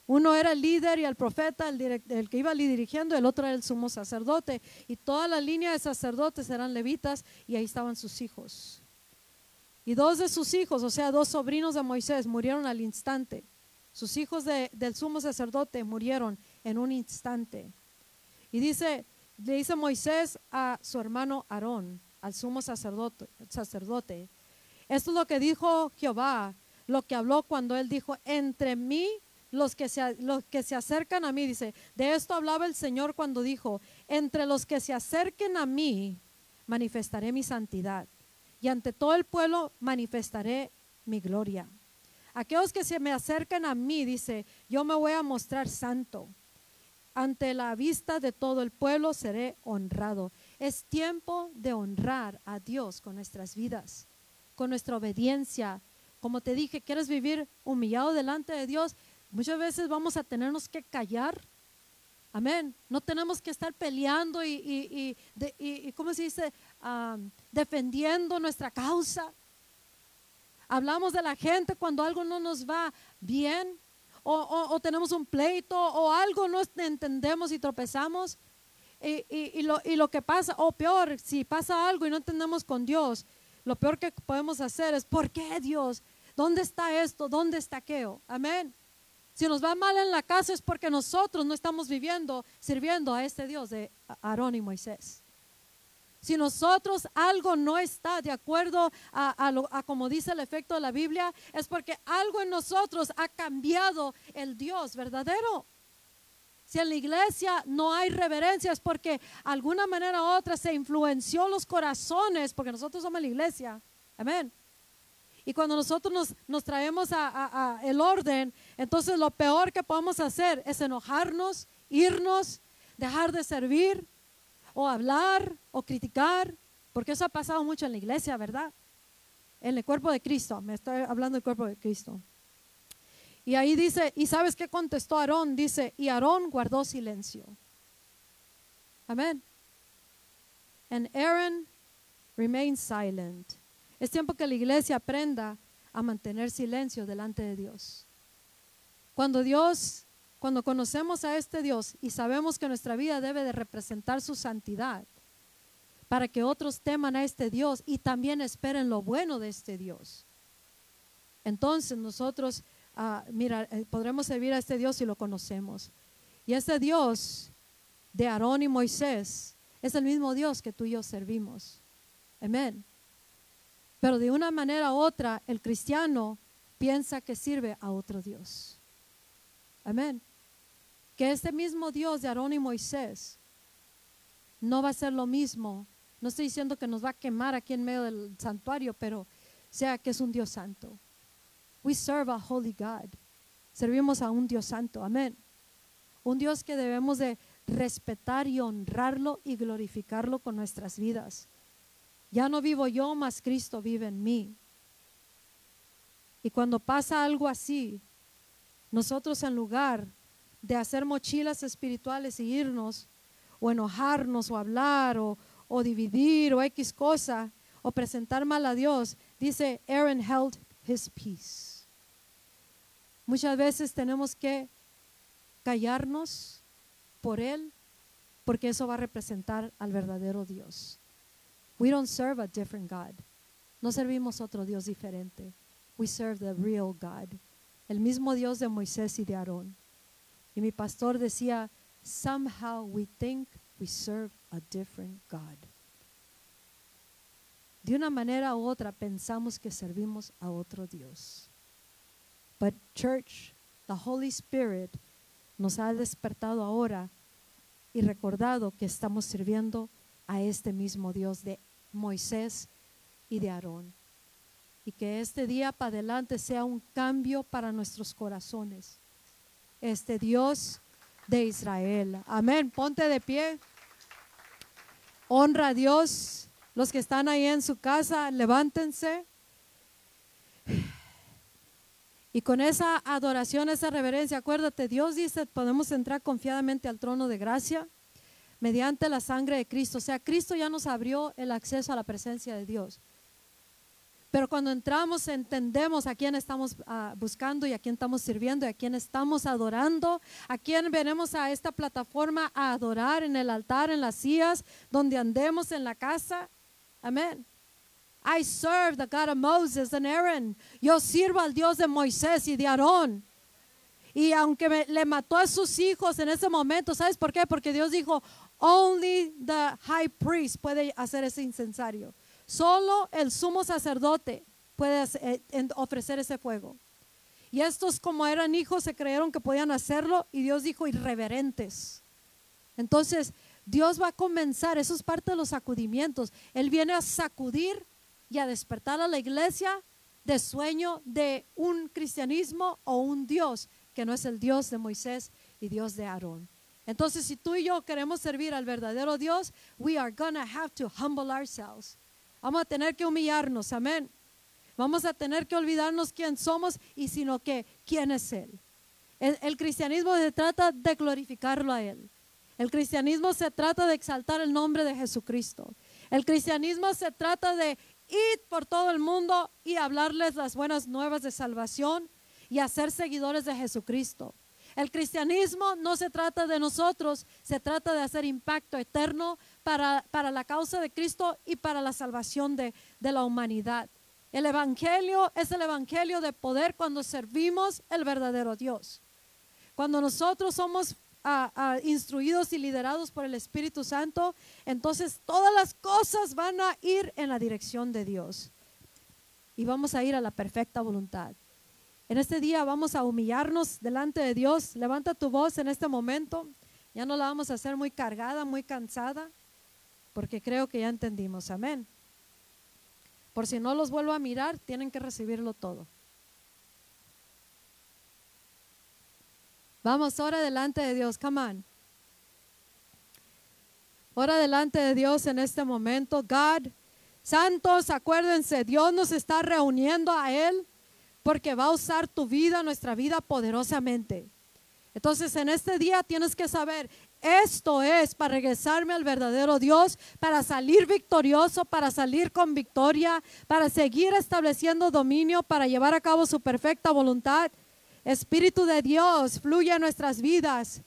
Uno era el líder y el profeta, el, que iba dirigiendo, el otro era el sumo sacerdote. Y toda la línea de sacerdotes eran levitas y ahí estaban sus hijos. Y dos de sus hijos, o sea, dos sobrinos de Moisés, murieron al instante. Sus hijos del sumo sacerdote murieron en un instante. Y dice, le dice Moisés a su hermano Aarón, al sumo sacerdote, sacerdote, esto es lo que dijo Jehová, lo que habló cuando él dijo, entre mí los que, se, los que se acercan a mí, dice, de esto hablaba el Señor cuando dijo, entre los que se acerquen a mí, manifestaré mi santidad, y ante todo el pueblo manifestaré mi gloria. Aquellos que se me acercan a mí, dice, yo me voy a mostrar santo. Ante la vista de todo el pueblo seré honrado. Es tiempo de honrar a Dios con nuestras vidas, con nuestra obediencia. Como te dije, ¿quieres vivir humillado delante de Dios? Muchas veces vamos a tenernos que callar. Amén. No tenemos que estar peleando y, y, ¿cómo se dice? defendiendo nuestra causa. Hablamos de la gente cuando algo no nos va bien o, tenemos un pleito o algo no entendemos y tropezamos. Y, lo, y lo que pasa, o peor, si pasa algo y no entendemos con Dios, lo peor que podemos hacer es, ¿por qué Dios? ¿Dónde está esto? ¿Dónde está aquello? Amén. Si nos va mal en la casa es porque nosotros no estamos viviendo, sirviendo a este Dios de Aarón y Moisés. Si nosotros algo no está de acuerdo a, como dice el efecto de la Biblia, es porque algo en nosotros ha cambiado el Dios verdadero. Si en la iglesia no hay reverencia es porque alguna manera u otra se influenció los corazones, porque nosotros somos la iglesia. Amén. Y cuando nosotros nos, traemos a, el orden, entonces lo peor que podemos hacer es enojarnos, irnos, dejar de servir, o hablar, o criticar, porque eso ha pasado mucho en la iglesia, ¿verdad? En el cuerpo de Cristo, me estoy hablando del cuerpo de Cristo. Y ahí dice, ¿y sabes qué contestó Aarón? Dice, y Aarón guardó silencio. Amén. And Aaron remained silent. Es tiempo que la iglesia aprenda a mantener silencio delante de Dios. Cuando Dios, cuando conocemos a este Dios y sabemos que nuestra vida debe de representar su santidad, para que otros teman a este Dios y también esperen lo bueno de este Dios. Entonces nosotros, ah, mira, eh, podremos servir a este Dios si lo conocemos. Y este Dios de Aarón y Moisés es el mismo Dios que tú y yo servimos. Amén. Pero de una manera u otra, el cristiano piensa que sirve a otro Dios. Amén. Que este mismo Dios de Aarón y Moisés no va a ser lo mismo. No estoy diciendo que nos va a quemar aquí en medio del santuario, pero sea que es un Dios santo. We serve a holy God. Servimos a un Dios santo. Amén. Un Dios que debemos de respetar y honrarlo y glorificarlo con nuestras vidas. Ya no vivo yo, mas Cristo vive en mí. Y cuando pasa algo así, nosotros en lugar de hacer mochilas espirituales y irnos, o enojarnos, o hablar, o, o dividir o X cosa o presentar mal a Dios, dice Aaron held his peace. Muchas veces tenemos que callarnos por él porque eso va a representar al verdadero Dios. We don't serve a different God. No servimos otro Dios diferente. We serve the real God. El mismo Dios de Moisés y de Aarón. Y mi pastor decía, somehow we think we serve a different God. De una manera u otra pensamos que servimos a otro Dios. But church, the Holy Spirit nos ha despertado ahora y recordado que estamos sirviendo a este mismo Dios de Moisés y de Aarón. Y que este día para adelante sea un cambio para nuestros corazones. Este Dios de Israel. Amén. Ponte de pie. Honra a Dios. Los que están ahí en su casa, levántense. Y con esa adoración, esa reverencia, acuérdate, Dios dice, podemos entrar confiadamente al trono de gracia mediante la sangre de Cristo. O sea, Cristo ya nos abrió el acceso a la presencia de Dios. Pero cuando entramos entendemos a quién estamos ah, buscando y a quién estamos sirviendo y a quién estamos adorando, a quién venimos a esta plataforma a adorar en el altar, en las sillas, donde andemos en la casa. Amén. I serve the God of Moses and Aaron. Yo sirvo al Dios de Moisés y de Aarón. Y aunque le mató a sus hijos en ese momento, ¿sabes por qué? Porque Dios dijo, only the high priest puede hacer ese incensario. Solo el sumo sacerdote puede eh, ofrecer ese fuego. Y estos como eran hijos se creyeron que podían hacerlo y Dios dijo irreverentes. Entonces Dios va a comenzar, eso es parte de los sacudimientos. Él viene a sacudir y a despertar a la iglesia de sueño de un cristianismo o un Dios que no es el Dios de Moisés y Dios de Aarón. Entonces, si tú y yo queremos servir al verdadero Dios, we are gonna have to humble ourselves. Vamos a tener que humillarnos, amén. Vamos a tener que olvidarnos quién somos y sino que quién es Él. El, cristianismo se trata de glorificarlo a Él. El cristianismo se trata de exaltar el nombre de Jesucristo. El cristianismo se trata de ir por todo el mundo y hablarles las buenas nuevas de salvación y hacer seguidores de Jesucristo. El cristianismo no se trata de nosotros, se trata de hacer impacto eterno para, la causa de Cristo y para la salvación de, la humanidad. El Evangelio es el Evangelio de poder cuando servimos el verdadero Dios. Cuando nosotros somos ah, ah, instruidos y liderados por el Espíritu Santo, entonces todas las cosas van a ir en la dirección de Dios. Y vamos a ir a la perfecta voluntad. En este día vamos a humillarnos delante de Dios. Levanta tu voz en este momento. Ya no la vamos a hacer muy cargada, muy cansada, porque creo que ya entendimos. Amén. Por si no los vuelvo a mirar, tienen que recibirlo todo. Vamos, ahora delante de Dios. Come on. Ora delante de Dios en este momento. God, santos, acuérdense, Dios nos está reuniendo a Él porque va a usar tu vida, nuestra vida poderosamente. Entonces en este día tienes que saber, esto es para regresarme al verdadero Dios, para salir victorioso, para salir con victoria, para seguir estableciendo dominio, para llevar a cabo su perfecta voluntad. Espíritu de Dios, fluye en nuestras vidas.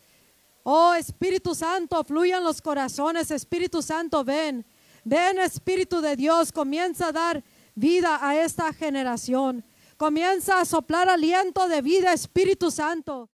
Oh Espíritu Santo, fluye en los corazones. Espíritu Santo, ven. Ven Espíritu de Dios, comienza a dar vida a esta generación. Comienza a soplar aliento de vida, Espíritu Santo.